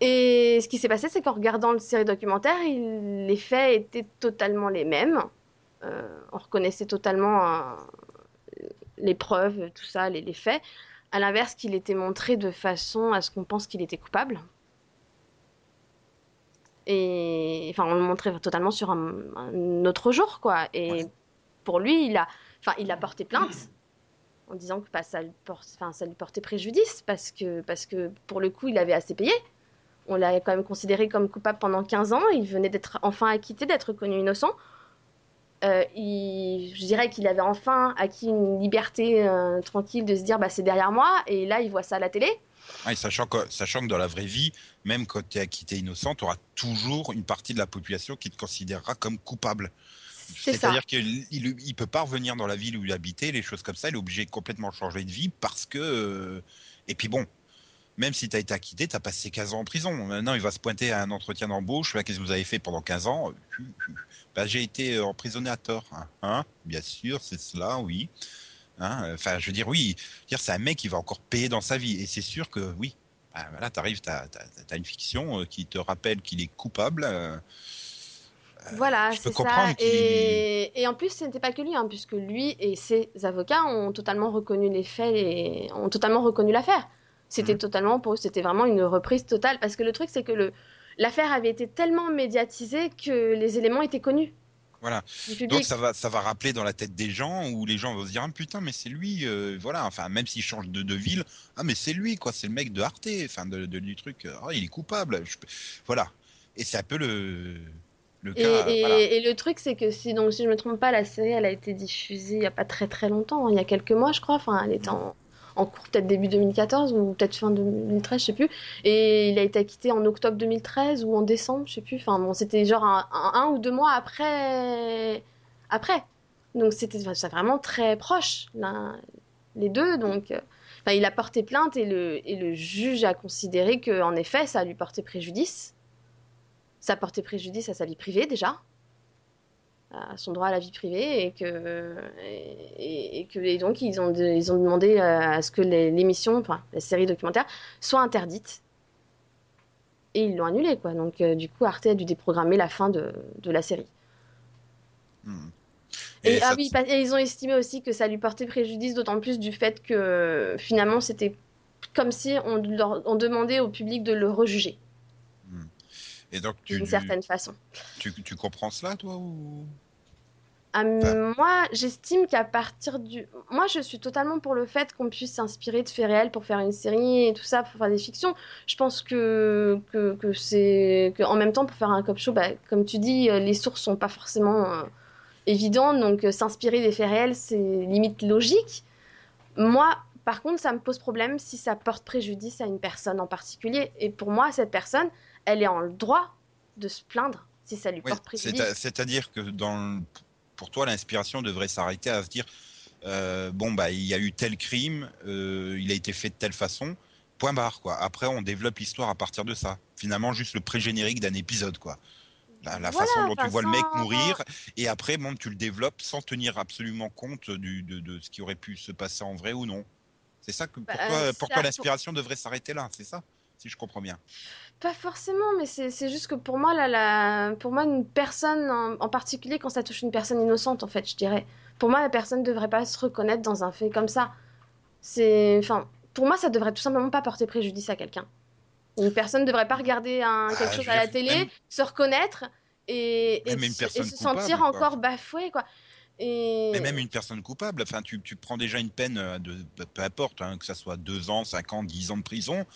Et ce qui s'est passé, c'est qu'en regardant le série documentaire, il- les faits étaient totalement les mêmes. Euh, on reconnaissait totalement euh, les preuves, tout ça, les, les faits. À l'inverse, qu'il était montré de façon à ce qu'on pense qu'il était coupable. Et enfin, on le montrait totalement sur un, un autre jour, quoi. Et Ouais. pour lui, il a, enfin, il a porté plainte en disant que ça, lui portait préjudice parce que, parce que pour le coup, il avait assez payé. On l'a quand même considéré comme coupable pendant 15 ans. Il venait d'être enfin acquitté, d'être reconnu innocent. Euh, je dirais qu'il avait enfin acquis une liberté euh, tranquille de se dire bah, c'est derrière moi. Et là, il voit ça à la télé. Sachant, que, sachant que dans la vraie vie, même quand tu es acquitté innocent, tu auras toujours une partie de la population qui te considérera comme coupable. C'est-à-dire qu'il il, il peut pas revenir dans la ville où il habitait, les choses comme ça. Il est obligé de complètement changer de vie parce que. euh, Et puis bon, même si tu as été acquitté, tu as passé 15 ans en prison. Maintenant, il va se pointer à un entretien d'embauche. Là, Qu'est-ce que vous avez fait pendant 15 ans? Bah, J'ai été euh, emprisonné à tort. Hein, Hein? Bien sûr, c'est cela, oui. Hein? Enfin, je veux dire, oui. C'est un mec qui va encore payer dans sa vie. Et c'est sûr que oui. Bah, voilà, t'arrives, t'as as, une fiction euh, qui te rappelle qu'il est coupable. Euh, Voilà, je peux c'est ça. comprendre qu'il- Et, et en plus, ce n'était pas que lui, hein, puisque lui et ses avocats ont totalement reconnu les faits et ont totalement reconnu l'affaire. C'était Mhm. totalement pour eux, c'était vraiment une reprise totale. Parce que le truc, c'est que le l'affaire avait été tellement médiatisée que les éléments étaient connus Voilà. Donc ça va, ça va rappeler dans la tête des gens où les gens vont se dire ah, putain mais c'est lui, euh, voilà. Enfin même s'il change de, de ville, ah mais c'est lui quoi, c'est le mec de Arte, enfin de, de- du truc. Ah il est coupable. Je Voilà. Et c'est un peu le le Et, cas. et- voilà. et le truc, c'est que si, donc, si je me trompe pas, la série, elle a été diffusée il y a pas très très longtemps, hein, il y a quelques mois, je crois. Enfin, elle était en, en cours peut-être début 2014 ou peut-être fin 2013, je sais plus. Et il a été acquitté en octobre 2013 ou en décembre, je sais plus. Enfin, bon, c'était genre un, un- un ou deux mois après. Après. Donc, c'était enfin, vraiment très proche, les deux. Donc, euh, enfin, il a porté plainte et le, et le juge a considéré que, en effet, ça lui portait préjudice ça portait préjudice à sa vie privée déjà, à son droit à la vie privée, et que, et, et que et donc ils ont, ils ont demandé euh, à ce que l'émission, enfin la série documentaire, soit interdite. Et ils l'ont annulée, quoi. Donc euh, du coup, Arte a dû déprogrammer la fin de, de la série. Hmm. Et, ah ça- oui, et ils ont estimé aussi que ça lui portait préjudice, d'autant plus du fait que finalement c'était comme si on, leur- on demandait au public de le rejuger Et donc tu, d'une certaine façon. tu, tu comprends cela toi ou? Ah, moi, j'estime qu'à partir du. Moi, je suis totalement pour le fait qu'on puisse s'inspirer de faits réels pour faire une série et tout ça, pour faire des fictions. Je pense que, que, que c'est. que En même temps, pour faire un cop show, bah, comme tu dis, euh, les sources sont pas forcément euh, évidentes, donc euh, s'inspirer des faits réels, c'est limite logique. Moi, par contre, ça me pose problème si ça porte préjudice à une personne en particulier. Et pour moi, cette personne, elle est en droit de se plaindre si ça lui Oui, porte préjudice. C'est-à-dire que dans pour toi, l'inspiration devrait s'arrêter à se dire euh, bon bah il y a eu tel crime, euh, il a été fait de telle façon, point barre quoi. Après on développe l'histoire à partir de ça. Finalement juste le pré-générique d'un épisode quoi. La, la Voilà, façon dont tu vois le mec mourir et après bon tu le développes sans tenir absolument compte du, de, de ce qui aurait pu se passer en vrai ou non. C'est ça que pour Bah, toi, euh, pour- l'inspiration devrait s'arrêter là, c'est ça Si je comprends bien. Pas forcément, mais c'est juste que pour moi, là, la, pour moi, une personne en, en particulier, quand ça touche une personne innocente, en fait, je dirais. Pour moi, la personne ne devrait pas se reconnaître dans un fait comme ça. C'est, enfin, pour moi, ça devrait tout simplement pas porter préjudice à quelqu'un. Une personne ne devrait pas regarder un, Ah, quelque chose à la télé, même- se reconnaître et, se- sentir quoi. encore bafoué, quoi. Et... Mais même une personne coupable, enfin, tu, tu prends déjà une peine euh, de, peu importe, hein, que ça soit deux ans, cinq ans, dix ans de prison.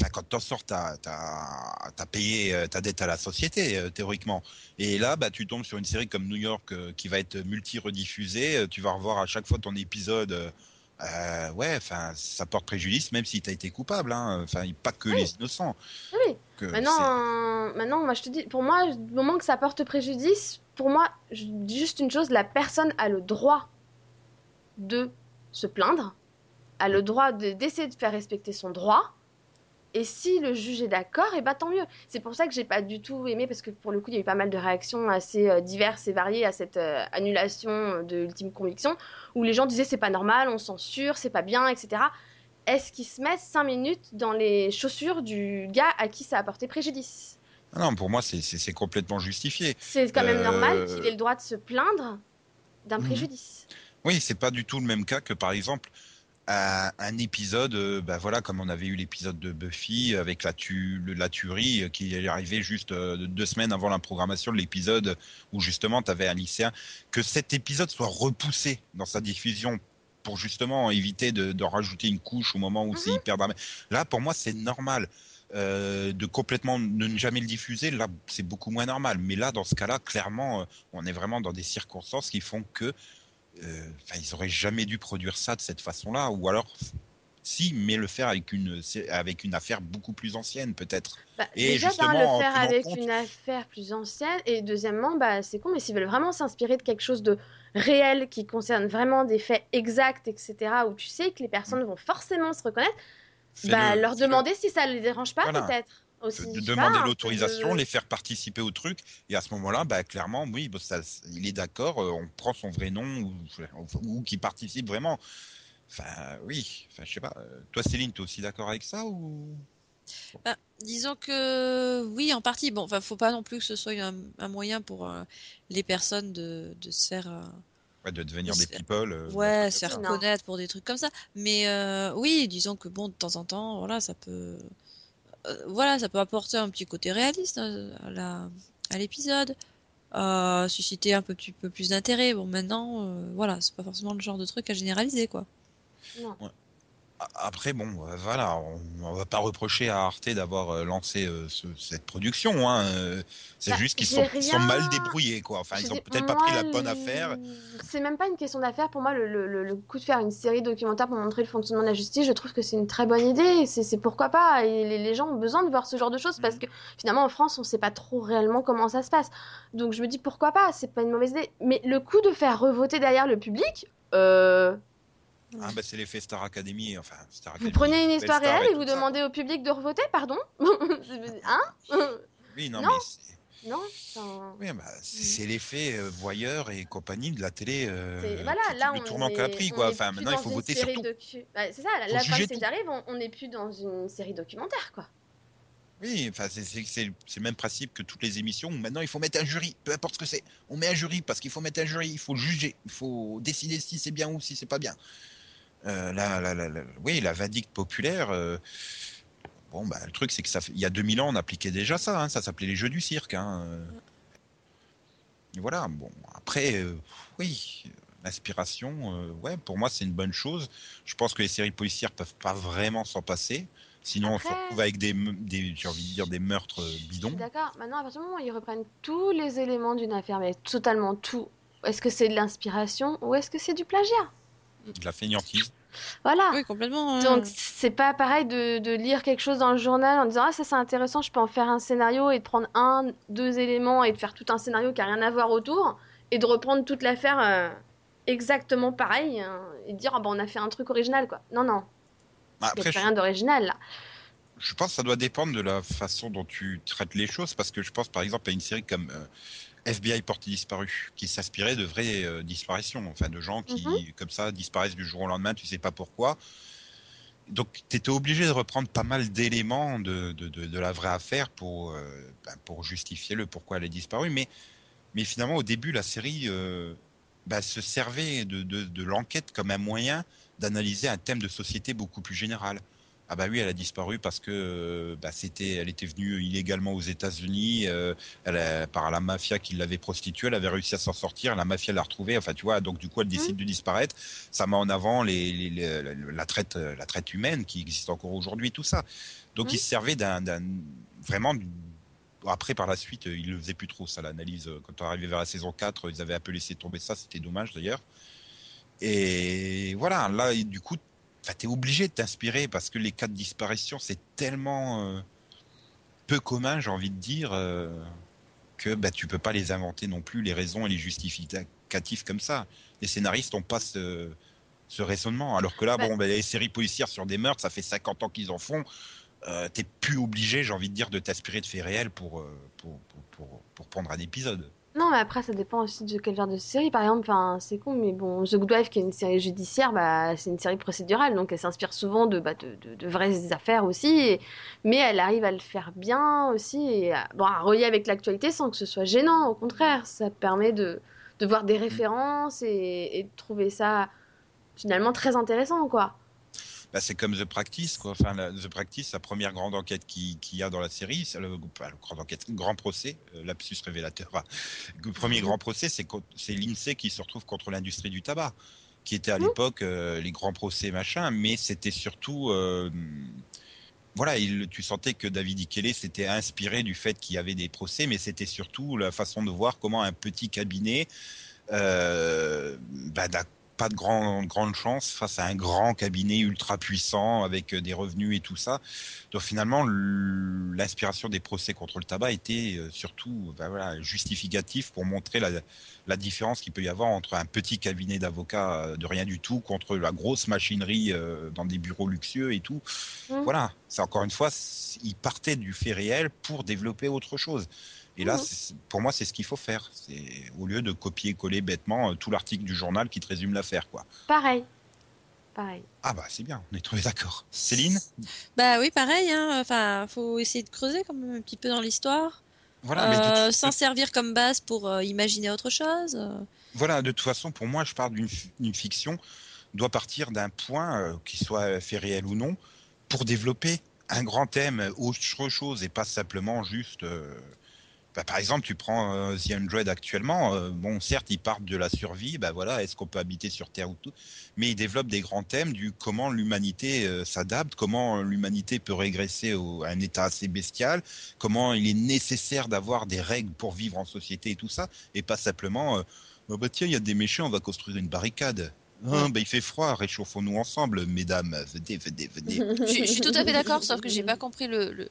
Enfin, quand t'en sors, t'as as, payé euh, ta dette à la société euh, théoriquement. Et là, bah, tu tombes sur une série comme New York euh, qui va être multi-rediffusée. tu vas revoir à chaque fois ton épisode. euh, ouais, enfin, ça porte préjudice, même si t'as été coupable. Hein, enfin, pas que Oui. les innocents. Oui. Que Maintenant, euh, maintenant, moi je te dis, pour moi, du moment que ça porte préjudice, pour moi, je dis juste une chose, la personne a le droit de se plaindre, a le droit de- d'essayer de faire respecter son droit. Et si le juge est d'accord, et bah tant mieux. C'est pour ça que j'ai pas du tout aimé, parce que pour le coup, il y a eu pas mal de réactions assez euh, diverses et variées à cette euh, annulation de l'ultime conviction, où les gens disaient c'est pas normal, on censure, c'est pas bien, etc. Est-ce qu'ils se mettent 5 minutes dans les chaussures du gars à qui ça a porté préjudice? Ah non, pour moi, c'est- complètement justifié. C'est quand même Euh, normal qu'il ait le droit de se plaindre d'un Mhm. préjudice. Oui, c'est pas du tout le même cas que par exemple un, un épisode, euh, bah voilà, comme on avait eu l'épisode de Buffy avec la, tu, le- la tuerie euh, qui est arrivé juste euh, deux semaines avant la programmation de l'épisode où justement tu avais un lycéen, que cet épisode soit repoussé dans sa diffusion pour justement éviter de, de rajouter une couche au moment où c'est hyper dramatique. Là, pour moi, c'est normal. Euh, de complètement ne jamais le diffuser, là, c'est beaucoup moins normal. Mais là, dans ce cas-là, clairement, on est vraiment dans des circonstances qui font que enfin, ils auraient jamais dû produire ça de cette façon-là, ou alors, Si, mais le faire avec une, c'est- avec une affaire beaucoup plus ancienne, peut-être. Bah, Et déjà, justement, d'un, le faire avec compte- une affaire plus ancienne. Et deuxièmement, bah, c'est con, mais s'ils veulent vraiment s'inspirer de quelque chose de réel qui concerne vraiment des faits exacts, etc., où tu sais que les personnes vont forcément se reconnaître, bah, leur demander si ça les dérange pas, Voilà. peut-être. Aussi, de demander peu l'autorisation, de- les faire participer au truc, et à ce moment-là, bah, clairement, oui, bah, ça, il est d'accord, euh, on prend son vrai nom ou, ou qui participe vraiment. Enfin, oui, enfin, je sais pas. euh, Toi, Céline, t'es aussi d'accord avec ça ou? Disons que oui, en partie. Bon, enfin, faut pas non plus que ce soit un, un moyen pour euh, les personnes de, de se faire, euh, ouais, de devenir De des faire- people euh, ouais, se faire connaître pour des trucs comme ça. Mais euh, oui, disons que bon, de temps en temps, voilà, ça peut, euh, voilà, ça peut apporter un petit côté réaliste hein, à la, à l'épisode, euh, susciter un peu, petit peu plus d'intérêt. Bon, maintenant, euh, voilà, c'est pas forcément le genre de truc à généraliser, quoi. Non. Après, bon, euh, voilà, on, on va pas reprocher à Arte d'avoir euh, lancé euh, ce- cette production. Hein, c'est Bah, juste qu'ils sont, mal débrouillés, quoi. Enfin, ils ont dis, peut-être pas pris la bonne affaire. C'est même pas une question d'affaire. Pour moi, le, le- le- le coup de faire une série documentaire pour montrer le fonctionnement de la justice, je trouve que c'est une très bonne idée. C'est c'est pourquoi pas. Et les, les gens ont besoin de voir ce genre de choses parce que finalement, en France, on sait pas trop réellement comment ça se passe. Donc je me dis pourquoi pas. C'est pas une mauvaise idée. Mais le coup de faire revoter derrière le public, euh, Ah, bah, c'est l'effet Star Academy. Enfin, Star vous Academy, prenez une histoire réelle et vous ça, demandez au public de revoter, pardon Hein. Oui, non, Non. mais c'est- Non enfin, Oui, bah, c'est c'est l'effet euh, voyeur et compagnie de la télé. euh, voilà, là, le on tournant qu'a pris, quoi. Enfin, maintenant, il faut voter sur tout. docu- Bah, c'est ça, quand tout. c'est arrive, on n'est plus dans une série documentaire, quoi. Oui, enfin, c'est- c'est c'est- c'est le même principe que toutes les émissions où maintenant il faut mettre un jury, peu importe ce que c'est. On met un jury parce qu'il faut mettre un jury, il faut juger, il faut décider si c'est bien ou si c'est pas bien. Euh, la, la, la, la- oui, la vindicte populaire. euh, bon, bah, le truc, c'est que ça il y a 2000 ans, on appliquait déjà ça. hein, ça s'appelait les jeux du cirque. Hein, euh. Voilà. Bon, après, oui, l'inspiration, ouais, pour moi, c'est une bonne chose. Je pense que les séries policières peuvent pas vraiment s'en passer. Sinon, on se retrouve avec des, des j'ai envie de dire, des meurtres bidons. d'accord. Maintenant, à partir du moment où ils reprennent tous les éléments d'une affaire, mais totalement tout, est-ce que c'est de l'inspiration ou est-ce que c'est du plagiat? De la fainéantise. Voilà. Oui, complètement. hein. Donc, c'est pas pareil de, de lire quelque chose dans le journal en disant Ah, ça c'est intéressant, je peux en faire un scénario et de prendre un, deux éléments et de faire tout un scénario qui a rien à voir autour et de reprendre toute l'affaire euh, exactement pareil hein, et de dire Ah, bah, on a fait un truc original, quoi. Non, non, il n'y Après, rien d'original là. je pense que ça doit dépendre de la façon dont tu traites les choses, parce que je pense par exemple à une série comme euh, FBI Porté Disparu, qui s'inspirait de vraies euh, disparitions, enfin de gens qui, Mhm. comme ça, disparaissent du jour au lendemain, tu sais pas pourquoi. Donc, tu étais obligé de reprendre pas mal d'éléments de, de, de, de la vraie affaire pour, euh, ben, pour justifier le pourquoi elle est disparue. Mais, mais finalement, au début, la série euh, ben, se servait de, de l'enquête comme un moyen d'analyser un thème de société beaucoup plus général. Ah bah oui, elle a disparu parce que euh, bah, c'était, elle était venue illégalement aux États-Unis, euh, elle a- par la mafia qui l'avait prostituée, elle avait réussi à s'en sortir, la mafia l'a retrouvée. Enfin, tu vois, donc du coup, elle décide de disparaître. Ça met en avant les, les- les- la, traite, euh, la traite humaine qui existe encore aujourd'hui, tout ça. Donc, Mhm. il se servait d'un, vraiment. Après, par la suite, ils le faisaient plus trop, ça, l'analyse. Quand on arrivait vers la saison 4, ils avaient un peu laissé tomber ça, c'était dommage d'ailleurs. Et voilà, là, du coup, Enfin, t'es obligé de t'inspirer parce que les cas de disparition, c'est tellement euh, peu commun, j'ai envie de dire, euh, que bah, tu peux pas les inventer non plus, les raisons et les justificatifs comme ça. Les scénaristes ont pas ce, ce raisonnement. Alors que là, Bah- bon, bah, les séries policières sur des meurtres, ça fait 50 ans qu'ils en font. Euh, t'es plus obligé, j'ai envie de dire, de t'inspirer de faits réels pour, euh, pour, pour, pour, pour prendre un épisode. Non, mais après, ça dépend aussi de quel genre de série. Par exemple, c'est con, mais bon, The Good Wife, qui est une série judiciaire, bah, c'est une série procédurale, donc elle s'inspire souvent de, bah, de, de- de vraies affaires aussi, et- mais elle arrive à le faire bien aussi, et à, bon, à relier avec l'actualité sans que ce soit gênant. Au contraire, ça permet de, de voir des références et, et de trouver ça finalement très intéressant, quoi. Bah, c'est comme The Practice, quoi. Enfin, la- The Practice, la première grande enquête qui- qu'il y a dans la série, le, le grand enquête, grand procès, euh, lapsus révélateur. Le premier grand procès, c'est l'INSEE qui se retrouve contre l'industrie du tabac, qui était à Mhm. l'époque euh, les grands procès machin, mais c'était surtout euh, voilà, il, tu sentais que David Ikele s'était inspiré du fait qu'il y avait des procès, mais c'était surtout la façon de voir comment un petit cabinet euh, bah, pas de grand, grande chance face à un grand cabinet ultra puissant avec euh, des revenus et tout ça. Donc finalement, l'inspiration des procès contre le tabac était euh, surtout ben voilà, justificatif pour montrer la, la différence qu'il peut y avoir entre un petit cabinet d'avocats euh, de rien du tout contre la grosse machinerie dans des bureaux luxueux et tout. Mhm. Voilà, c'est encore une fois, ils partaient du fait réel pour développer autre chose. Et là, c'est- pour moi, c'est ce qu'il faut faire. C'est au lieu de copier-coller bêtement euh, tout l'article du journal qui te résume l'affaire, quoi. Pareil. Pareil. Ah bah c'est bien, on est trouvés d'accord. Céline, Bah oui, pareil. Hein. Enfin, faut essayer de creuser quand même un petit peu dans l'histoire, voilà, Euh, toute- s'en servir comme base pour euh, imaginer autre chose. voilà, de toute façon, pour moi, je parle d'une fi- une fiction doit partir d'un point, euh, qu'il soit fait réel ou non, pour développer un grand thème, autre chose, et pas simplement juste. Bah, par exemple, tu prends euh, The Hundred actuellement. euh, bon, certes, ils partent de la survie. Bah voilà, est-ce qu'on peut habiter sur Terre ou tout Mais ils développent des grands thèmes du comment l'humanité euh, s'adapte, comment l'humanité peut régresser au- à un état assez bestial, comment il est nécessaire d'avoir des règles pour vivre en société et tout ça, et pas simplement. euh, Oh bah tiens, il y a des méchants, on va construire une barricade. Ah, bah il fait froid, réchauffons-nous ensemble, mesdames. Venez, venez, venez. Je, je suis tout à fait d'accord, sauf que j'ai pas compris le, le,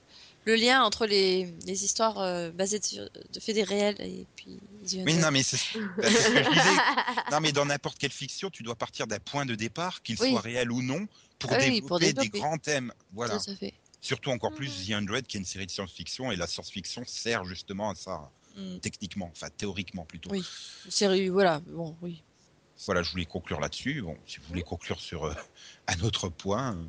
le lien entre les, les histoires euh, basées sur, de faits des réels et puis. Hunter. non, mais c'est bah, c'est ce que je disais. Non, mais dans n'importe quelle fiction, tu dois partir d'un point de départ, qu'il Oui. soit réel ou non, pour, Ah oui, développer, pour développer. des grands thèmes. Voilà. Tout à fait. Surtout encore plus The Hundred, qui est une série de science-fiction, et la science-fiction sert justement à ça, Mm. techniquement, enfin théoriquement plutôt. Oui. Série, voilà. Bon, oui. Voilà, je voulais conclure là-dessus. Bon, si vous voulez conclure sur euh, un autre point. euh,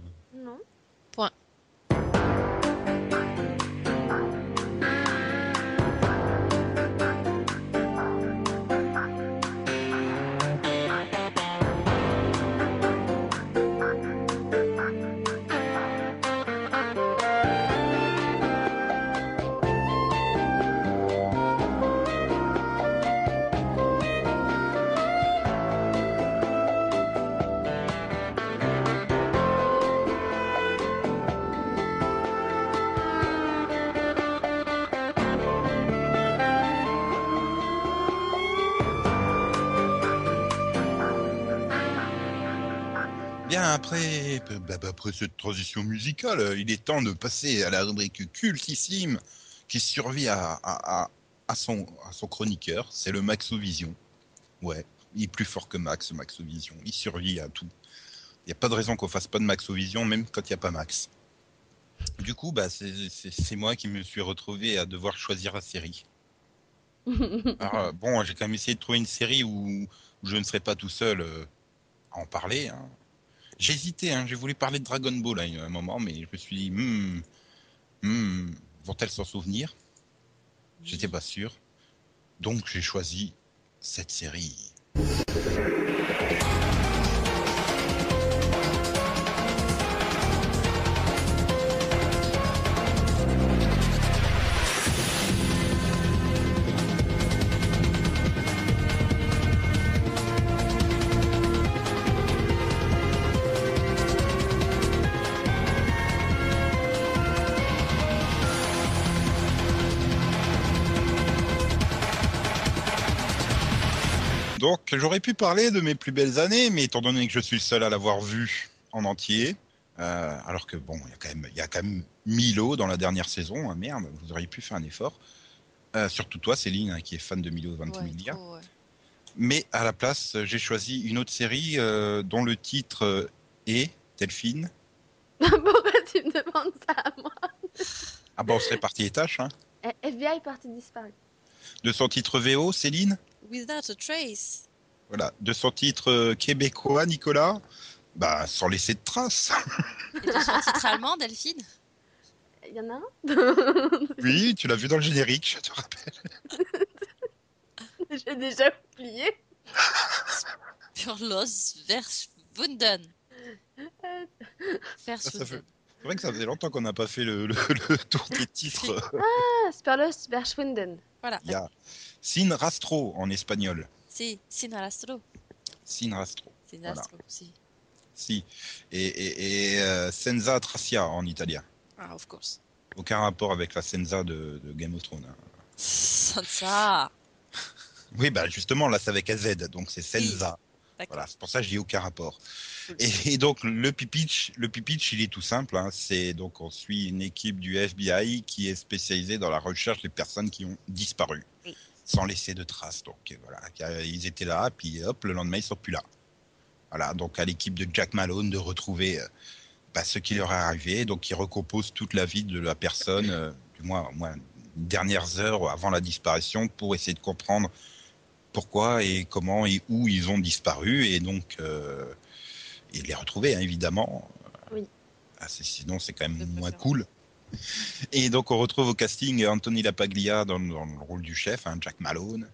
après, bah, bah, après cette transition musicale, il est temps de passer à la rubrique cultissime qui survit à, à, à, à son, à son chroniqueur, c'est le Maxovision. Ouais, il est plus fort que Max, Maxovision. Il survit à tout. Il n'y a pas de raison qu'on fasse pas de Maxovision, même quand il n'y a pas Max. Du coup, bah, c'est- moi qui me suis retrouvé à devoir choisir la série. Alors, euh, bon, j'ai quand même essayé de trouver une série où, où je ne serais pas tout seul euh, à en parler. hein. Hésité, hein, j'ai voulu parler de Dragon Ball à un moment, mais je me suis dit, hmm, hmm, vont-elles s'en souvenir? J'étais pas sûr. Donc j'ai choisi cette série. J'aurais pu parler de mes plus belles années, mais étant donné que je suis le seul à l'avoir vue en entier, euh, alors que bon, il y a quand même, il y a quand même Milo dans la dernière saison, hein, merde, vous auriez pu faire un effort. Euh, surtout toi, Céline, hein, qui est fan de Milo Ouais, Ventimiglia. trop, ouais. Mais à la place, j'ai choisi une autre série euh, dont le titre est Delphine. Pourquoi tu me demandes ça à moi? Ah bah on serait parti les tâches. Hein. Eh, FBI partie disparue. De son titre VO, Céline? Without a trace. Voilà. De son titre euh, québécois, Nicolas? Bah sans laisser de traces. Et de son titre allemand, Delphine? Il y en a un? Oui, tu l'as vu dans le générique, je te rappelle. J'ai déjà oublié. Für los Verschwunden. Ça fait- Verschwunden. C'est vrai que ça faisait longtemps qu'on n'a pas fait le, le- le tour des titres. Ah, Sperlos Verschwinden. Voilà. Il y a Sin Rastro en espagnol. Si, Sinalastro. Sin Rastro. Sinalastro, si. Si. Et, et, et euh, Senza Tracia en italien. Ah, of course. Aucun rapport avec la Senza de, de Game of Thrones. hein. Sansa. Oui, bah justement, là c'est avec un Z, donc c'est Senza. Voilà, c'est pour ça que je dis aucun rapport. Et, et donc le pitch, le pitch, il est tout simple. Hein. C'est donc on suit une équipe du FBI qui est spécialisée dans la recherche des personnes qui ont disparu, Oui. Sans laisser de traces. Donc euh, voilà, ils étaient là, puis hop, le lendemain ils sont plus là. Voilà, donc à l'équipe de Jack Malone de retrouver euh, bah, ce qui leur est arrivé. Donc ils recomposent toute la vie de la personne, euh, du moins, moins dernières heures avant la disparition, pour essayer de comprendre pourquoi et comment et où ils ont disparu et donc euh, et les retrouver hein, évidemment. Oui. Ah, sinon c'est quand même moins cool. Et donc on retrouve au casting Anthony Lapaglia dans, dans le rôle du chef, hein, Jack Malone.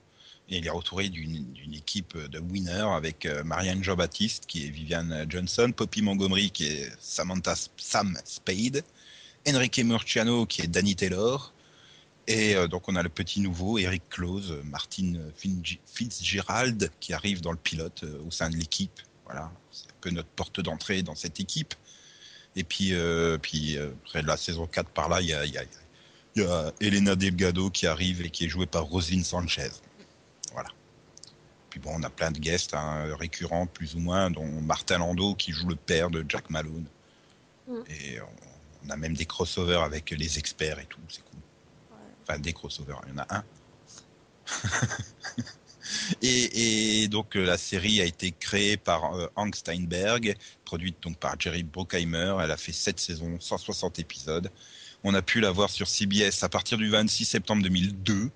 Et il est entouré d'une équipe de winners avec euh, Marianne Jean-Baptiste qui est Viviane Johnson, Poppy Montgomery qui est Samantha Sam Spade, Enrique Murciano qui est Danny Taylor, et euh, donc on a le petit nouveau Eric Close, Martin Fitzgerald qui arrive dans le pilote euh, au sein de l'équipe. Voilà, c'est un peu notre porte d'entrée dans cette équipe. Et puis, euh, puis euh, après la saison 4 par là, il y a, il y, a, il y a Elena Delgado qui arrive et qui est jouée par Rosine Sanchez. Voilà. Puis bon, on a plein de guests hein, récurrents plus ou moins, dont Martin Landau qui joue le père de Jack Malone. Mm. Et on, on a même des crossovers avec les experts et tout, c'est cool. Ouais. Enfin, des crossovers, il y en a un. et, et donc euh, la série a été créée par euh, Hank Steinberg, produite donc par Jerry Bruckheimer. Elle a fait 7 saisons, 160 épisodes. On a pu la voir sur CBS à partir du 26 septembre 2002.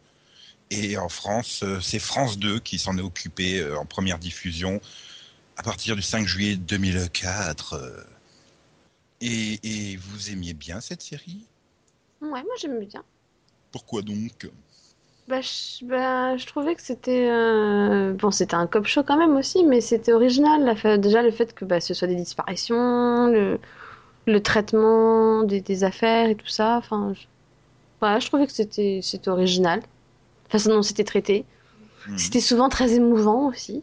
Et en France, euh, c'est France 2 qui s'en est occupé euh, en première diffusion à partir du 5 juillet 2004. euh. Et, et vous aimiez bien cette série? Ouais, moi j'aime bien. Pourquoi donc? Bah je, bah, je trouvais que c'était euh, bon, c'était un cop show quand même aussi, mais c'était original. La fa- déjà le fait que bah, ce soit des disparitions, le, le traitement des, des affaires et tout ça. Enfin, je... voilà, je trouvais que c'était c'était original. Enfin, sinon c'était traité. Hmm. C'était souvent très émouvant aussi.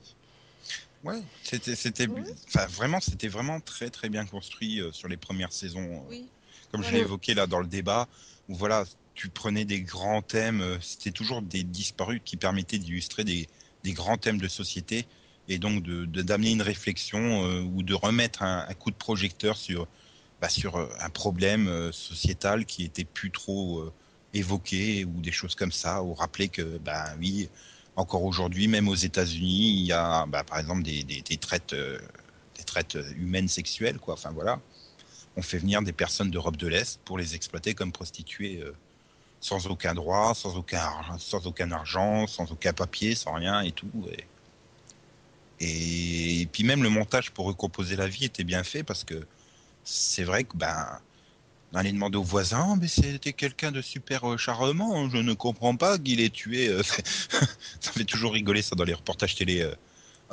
Ouais, c'était, c'était, vraiment, c'était vraiment très très bien construit euh, sur les premières saisons. euh, Oui. Comme je Ouais. l'ai évoqué là dans le débat, où voilà, tu prenais des grands thèmes, euh, c'était toujours des disparus qui permettaient d'illustrer des, des grands thèmes de société et donc de, de- d'amener une réflexion euh, ou de remettre un, coup de projecteur sur, bah, sur euh, un problème sociétal qui était plus trop évoqué ou des choses comme ça, ou rappeler que, bah oui, encore aujourd'hui, même aux États-Unis, il y a, bah, par exemple, des, des, des traites, des traites humaines sexuelles, quoi. Enfin voilà, on fait venir des personnes d'Europe de l'Est pour les exploiter comme prostituées, sans aucun droit, sans aucun, sans aucun argent, sans aucun papier, sans rien et tout. Et, et puis même le montage pour recomposer la vie était bien fait parce que c'est vrai que ben on allait demander aux voisins, mais c'était quelqu'un de super euh, charmant, je ne comprends pas qu'il ait tué. euh, ça fait toujours rigoler ça dans les reportages télé.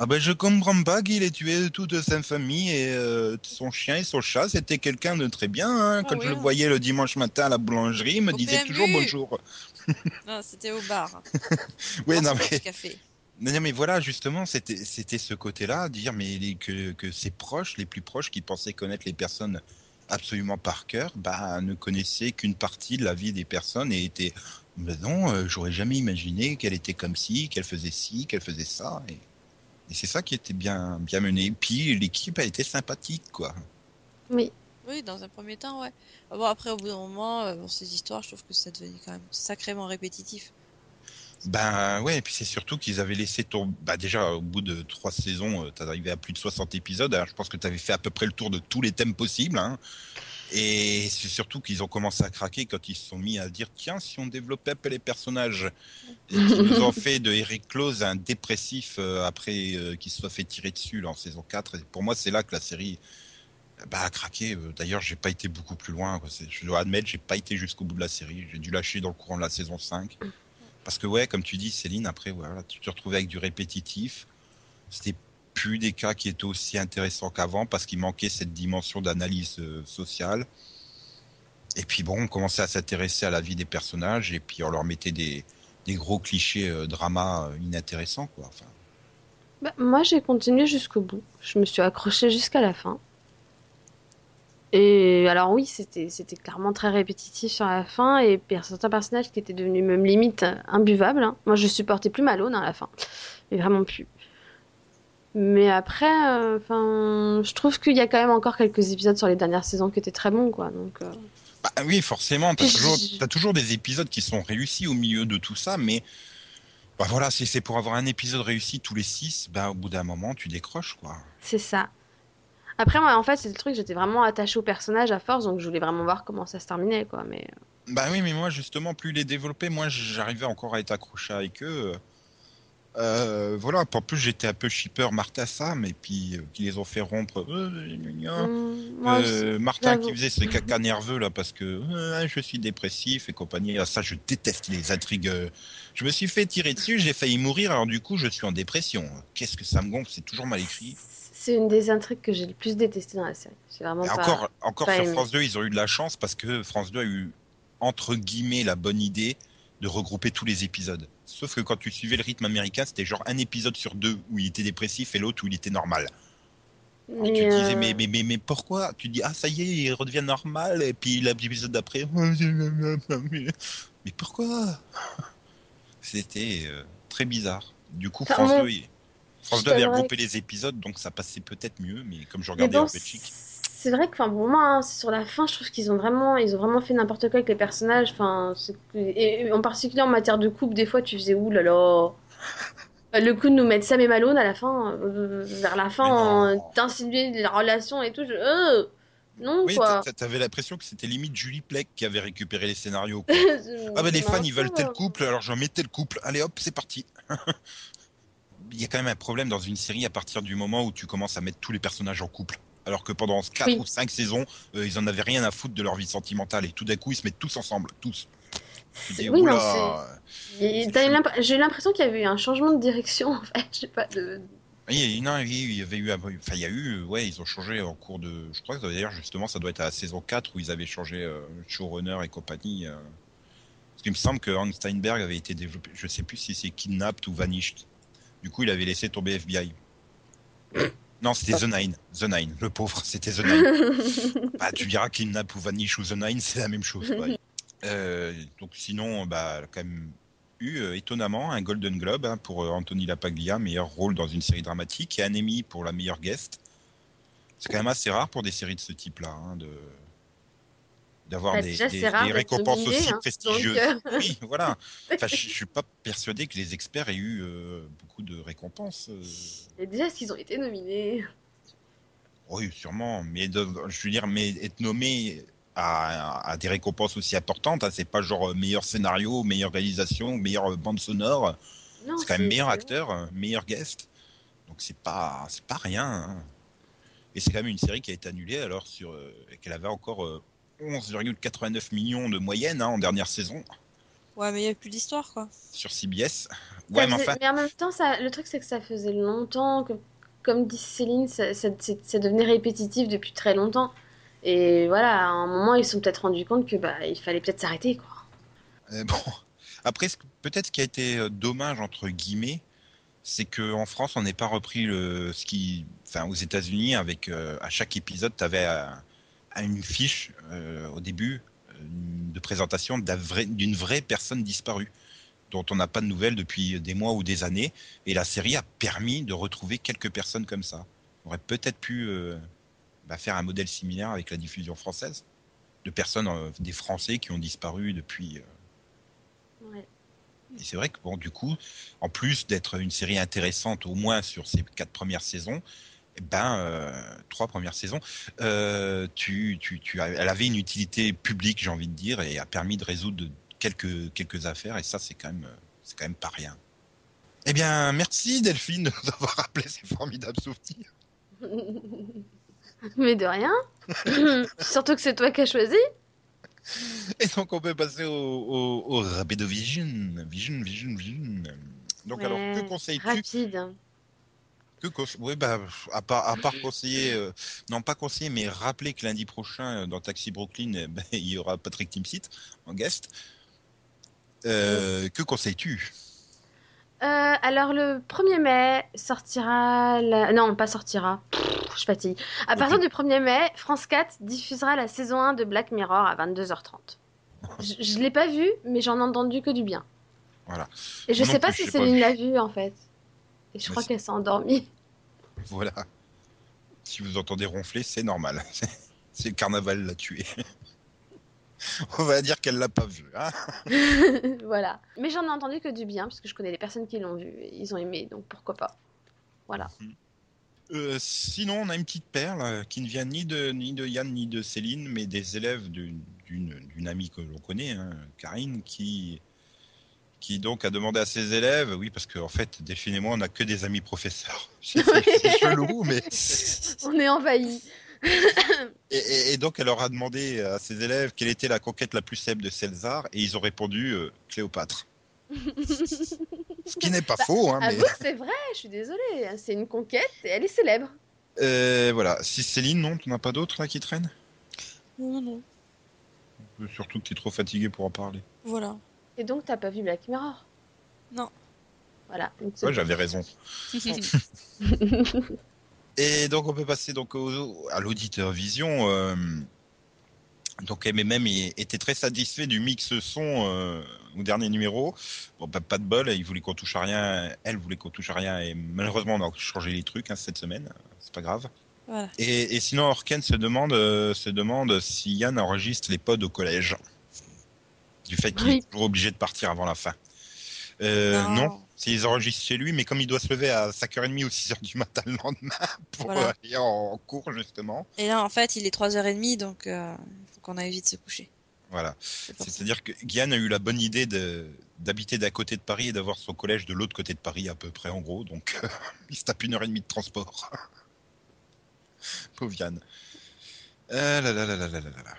Ah ben je comprends pas qu'il ait tué toute sa famille et euh, son chien et son chat, c'était quelqu'un de très bien. hein. Ah Quand oui, je le voyais le dimanche matin à la boulangerie, il me Au disait PMU. toujours bonjour. Non, c'était au bar. Oui, non mais, café. non, mais voilà, justement, c'était c'était ce côté-là, dire mais les- que, que ses proches, les plus proches, qui pensaient connaître les personnes absolument par cœur, bah, ne connaissaient qu'une partie de la vie des personnes et étaient, mais non, euh, j'aurais jamais imaginé qu'elle était comme ci, qu'elle faisait ci, qu'elle faisait ça. Et, et c'est ça qui était bien, bien mené. Puis l'équipe a été sympathique, quoi. Oui. Oui, dans un premier temps, ouais. Ah Bon, après, au bout d'un moment, euh, bon, ces histoires, je trouve que ça devenait quand même sacrément répétitif. Ben ouais, et puis c'est surtout qu'ils avaient laissé tomber. Bah déjà, au bout de trois saisons, euh, t'es arrivé à plus de 60 épisodes. Alors je pense que t'avais fait à peu près le tour de tous les thèmes possibles. Hein. Et c'est surtout qu'ils ont commencé à craquer quand ils se sont mis à dire tiens, si on développait un peu les personnages. Qu'ils nous ont fait de Eric Close un dépressif euh, après euh, qu'il se soit fait tirer dessus en saison 4. Et pour moi, c'est là que la série bah, a craqué. Euh, D'ailleurs, j'ai pas été beaucoup plus loin. Je dois admettre, j'ai pas été jusqu'au bout de la série. J'ai dû lâcher dans le courant de la saison 5. Parce que ouais, comme tu dis, Céline, après, tu te retrouvais avec du répétitif. C'était plus des cas qui étaient aussi intéressants qu'avant parce qu'il manquait cette dimension d'analyse euh, sociale. Et puis bon, on commençait à s'intéresser à la vie des personnages et puis on leur mettait des, gros clichés euh, drama euh, inintéressants, quoi. Enfin, Bah, moi, j'ai continué jusqu'au bout. Je me suis accrochée jusqu'à la fin. Et alors oui, c'était c'était clairement très répétitif sur la fin et certains personnages qui étaient devenus même limite imbuvables. hein. Moi, je supportais plus Malone à la fin, mais vraiment plus. Mais après, euh, enfin, je trouve qu'il y a quand même encore quelques épisodes sur les dernières saisons qui étaient très bons, quoi. Donc, euh, Bah oui, forcément, t'as toujours, t'as toujours des épisodes qui sont réussis au milieu de tout ça, mais bah voilà, si c'est pour avoir un épisode réussi tous les six, bah au bout d'un moment, tu décroches, quoi. c'est ça. Après, moi, en fait, c'est le truc, j'étais vraiment attachée au personnage à force, donc je voulais vraiment voir comment ça se terminait, quoi. Mais euh, Bah oui, mais moi, justement, plus les développer, moi, j'arrivais encore à être accroché avec eux. Euh, voilà, en plus, j'étais un peu shipper Martha Sam, et puis, euh, qui les ont fait rompre. Euh. Euh, Martin qui faisait ses caca nerveux là parce que je suis dépressif et compagnie. Ah, ça, je déteste les intrigues. Je me suis fait tirer dessus, j'ai failli mourir, alors du coup, je suis en dépression. Qu'est-ce que ça me gonfle, c'est toujours mal écrit. C'est une des intrigues que j'ai le plus détesté dans la série. Vraiment pas. encore, encore pas sur aimé. France 2, ils ont eu de la chance parce que France 2 a eu entre guillemets la bonne idée de regrouper tous les épisodes. Sauf que quand tu suivais le rythme américain, c'était genre un épisode sur deux où il était dépressif et l'autre où il était normal. Et Mais, tu te disais, euh, mais, mais, mais, mais pourquoi? Tu dis, ah, ça y est, il redevient normal, et puis l'épisode d'après, mais pourquoi? C'était euh, très bizarre. Du coup, France bon, 2, il- France je 2 avait regroupé les épisodes, donc ça passait peut-être mieux, mais comme je regardais en Belgique, c'est vrai que, enfin, pour moi, hein, c'est sur la fin, je trouve qu'ils ont vraiment, ils ont vraiment fait n'importe quoi avec les personnages. Enfin, c'est- et, et en particulier en matière de couple, des fois, tu faisais ouh là là. Le coup de nous mettre Sam et Malone à la fin, euh, vers la fin, en- d'insinuer la relation et tout, je... euh, non oui, quoi. t'a- t'avais l'impression que c'était limite Julie Plec qui avait récupéré les scénarios. quoi. Ah bah les fans ils veulent tel euh, couple, alors j'en mets tel couple. Allez hop, c'est parti. Il y a quand même un problème dans une série à partir du moment où tu commences à mettre tous les personnages en couple. Alors que pendant 4 Oui. ou 5 saisons, euh, ils en avaient rien à foutre de leur vie sentimentale et tout d'un coup ils se mettent tous ensemble, tous. Dis, Oui, non, J'ai eu l'impression qu'il y avait eu un changement de direction en fait. Je sais pas de. Oui, non, il y avait eu, enfin il y a eu, ouais, ils ont changé en cours de, je crois que d'ailleurs justement ça doit être à la saison 4 où ils avaient changé euh, showrunner et compagnie. euh. Parce qu'il me semble que Hans Steinberg avait été développé, je sais plus si c'est Kidnapped ou Vanished. Du coup, il avait laissé tomber FBI. Non, c'était The Nine. The Nine, le pauvre, c'était The Nine. bah, tu diras Kidnap ou Vanish ou The Nine, c'est la même chose. quoi. Euh, donc sinon, bah, quand même eu euh, étonnamment un Golden Globe hein, pour euh, Anthony Lapaglia, meilleur rôle dans une série dramatique, et un Emmy pour la meilleure guest. C'est quand même assez rare pour des séries de ce type-là, hein, de d'avoir Bah, des, récompenses aussi hein, prestigieuses. donc, euh, Oui, voilà. Enfin, je, je suis pas persuadé que les experts aient eu euh, beaucoup de récompenses. euh. Et déjà, qu'ils ont été nominés Oui, sûrement. Mais de- je veux dire, mais être nommé à, à des récompenses aussi importantes, hein, c'est pas genre meilleur scénario, meilleure réalisation, meilleure bande sonore. C'est quand même meilleur acteur, meilleur guest. Donc c'est pas, c'est pas rien. hein. Et c'est quand même une série qui a été annulée alors sur euh, qu'elle avait encore euh, 11,89 millions de moyenne hein, en dernière saison Ouais, mais il n'y a plus d'histoire, quoi. sur CBS. Ouais, mais faisait- enfin, mais en même temps, ça... le truc, c'est que ça faisait longtemps que, comme dit Céline, ça, ça, c'est- ça devenait répétitif depuis très longtemps. Et voilà, à un moment, ils se sont peut-être rendus compte que bah, il fallait peut-être s'arrêter, quoi. Euh, bon, après, peut-être ce qui a été euh, dommage entre guillemets, c'est que en France, on n'est pas repris le ce qui, enfin, aux États-Unis, avec euh, à chaque épisode, tu avais une fiche euh, au début euh, de présentation d'une vraie personne disparue, dont on n'a pas de nouvelles depuis des mois ou des années, et la série a permis de retrouver quelques personnes comme ça. On aurait peut-être pu euh, bah, faire un modèle similaire avec la diffusion française de personnes, euh, des Français qui ont disparu depuis. euh, Ouais. et c'est vrai que bon, du coup, en plus d'être une série intéressante au moins sur ces quatre premières saisons, ben euh, trois premières saisons, euh, tu, tu, tu elle avait une utilité publique, j'ai envie de dire, et a permis de résoudre quelques quelques affaires. Et ça, c'est quand même c'est quand même pas rien. Eh bien, merci Delphine de nous avoir rappelé ces formidables souvenirs. Mais de rien. Surtout que c'est toi qui as choisi. Et donc, on peut passer au, au, au Rapido Vision. Vision, Vision, Vision. Donc, alors, que conseilles-tu? Rapide. Que conse- Oui, bah, à part, à part conseiller, euh, non pas conseiller, mais rappeler que lundi prochain, euh, dans Taxi Brooklyn, ben, il y aura Patrick Timsit en guest. Euh, que conseilles-tu? Alors, le 1er mai sortira. la- Non, pas sortira. Pff, je fatigue. À partir du 1er mai, France 4 diffusera la saison 1 de Black Mirror à 22h30. Je, je l'ai pas vu, mais j'en ai entendu que du bien. Voilà. Et je non sais pas si Céline l'a vu en fait. Et je Mais crois c'est- qu'elle s'est endormie. Voilà. Si vous entendez ronfler, c'est normal. C'est le carnaval l'a tué. On va dire qu'elle l'a pas vu. Hein voilà. Mais j'en ai entendu que du bien, parce que je connais des personnes qui l'ont vu. et Ils ont aimé, donc pourquoi pas. Voilà. Euh, sinon, on a une petite perle euh, qui ne vient ni de, ni de Yann ni de Céline, mais des élèves d'une amie que l'on connaît, hein, Karine, qui, qui donc a demandé à ses élèves, oui, parce qu'en fait, Delphine et moi, on n'a que des amis professeurs. C'est chelou, mais. On est envahi. Et, et- et donc, elle leur a demandé à ses élèves quelle était la conquête la plus célèbre de César, et ils ont répondu euh, Cléopâtre. Ce qui n'est pas faux, hein, mais. Avoue que c'est vrai, je suis désolée. C'est une conquête et elle est célèbre. Euh, voilà. Si Céline, non, tu n'as pas d'autres là qui traînent? Non, non, Surtout que tu es trop fatigué pour en parler. Voilà. Et donc, t'as pas vu Black Mirror? Non. Voilà. donc Ouais, j'avais raison. Et donc on peut passer donc au- à l'auditeur vision. euh, donc MMM était très satisfait du mix son euh, au dernier numéro. Bon, bah, pas de bol, il voulait qu'on touche à rien, elle voulait qu'on touche à rien, et malheureusement on a changé les trucs hein, cette semaine. C'est pas grave. Voilà. Et, et sinon Orken se demande, euh, se demande si Yann enregistre les pods au collège. Du fait qu'il Oui. est toujours obligé de partir avant la fin. Euh, Non. non, s'ils enregistrent chez lui, mais comme il doit se lever à 5h30 ou 6h du matin le lendemain pour Voilà. euh, aller en cours justement. Et là, en fait, il est 3h30, donc euh, faut qu'on aille vite se coucher. Voilà. C'est-à-dire que Yann a eu la bonne idée d'habiter d'à côté de Paris et d'avoir son collège de l'autre côté de Paris à peu près en gros. Donc il se tape une heure et demie de transport. Pauvre Yann. Euh, là, là, là, là, là, là, là.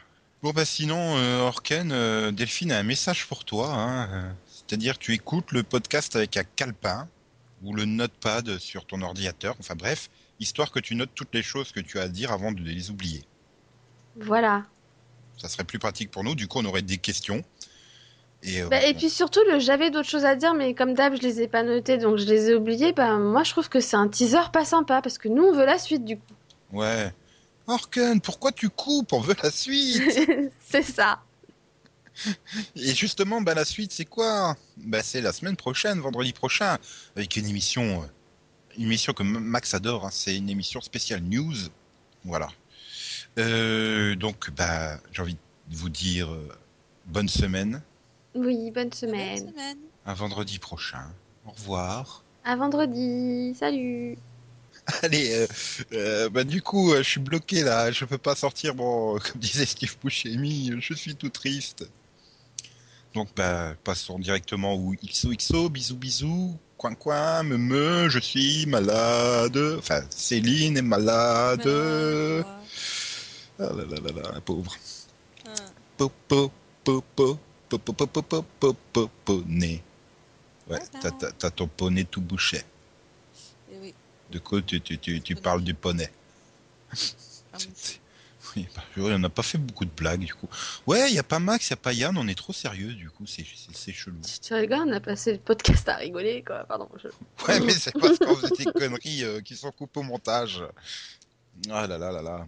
Bon bah sinon, euh, Orken, euh, Delphine a un message pour toi. hein, euh, C'est-à-dire tu écoutes le podcast avec un calepin ou le notepad sur ton ordinateur. Enfin bref, histoire que tu notes toutes les choses que tu as à dire avant de les oublier. Voilà. Ça serait plus pratique pour nous. Du coup, on aurait des questions. Et, euh, Bah, et puis surtout, le j'avais d'autres choses à dire, mais comme d'hab, je les ai pas notées, donc je les ai oubliées. Bah, moi, je trouve que c'est un teaser pas sympa, parce que nous, on veut la suite, du coup. Ouais. Orken, pourquoi tu coupes On veut la suite. c'est ça. Et justement, bah, la suite, c'est quoi? Bah, C'est la semaine prochaine, vendredi prochain, avec une émission, euh, une émission que Max adore. hein, c'est une émission spéciale news. Voilà. Euh, donc, bah, j'ai envie de vous dire euh, bonne semaine. Oui, bonne Bonne semaine. semaine. À vendredi prochain. Au revoir. À vendredi. Salut. Allez, euh, euh, bah du coup, euh, je suis bloqué là, je peux pas sortir. Bon, comme disait Steve Buscemi, euh, je suis tout triste. Donc, bah, passons directement au XOXO, bisous bisous, coin coin, me me, je suis malade. Enfin, Céline est malade. Malade, Ah là là là là, la pauvre. Ah. Popo, popo, popo, popo, popo, popo, nez. Ouais, Voilà. t'as- t'as t'as ton poney tout bouché. De quoi tu, tu, tu, parles du poney Ah. Oui, bah, on n'a pas fait beaucoup de blagues du coup. Ouais, il y a pas Max, il y a pas Yann, on est trop sérieux du coup, c'est chelou. Tu tu rigoles, on a passé le podcast à rigoler, quoi. Pardon. je- Ouais, mais c'est parce qu'on faisait des conneries euh, qui sont coupées au montage. Ah là là là là.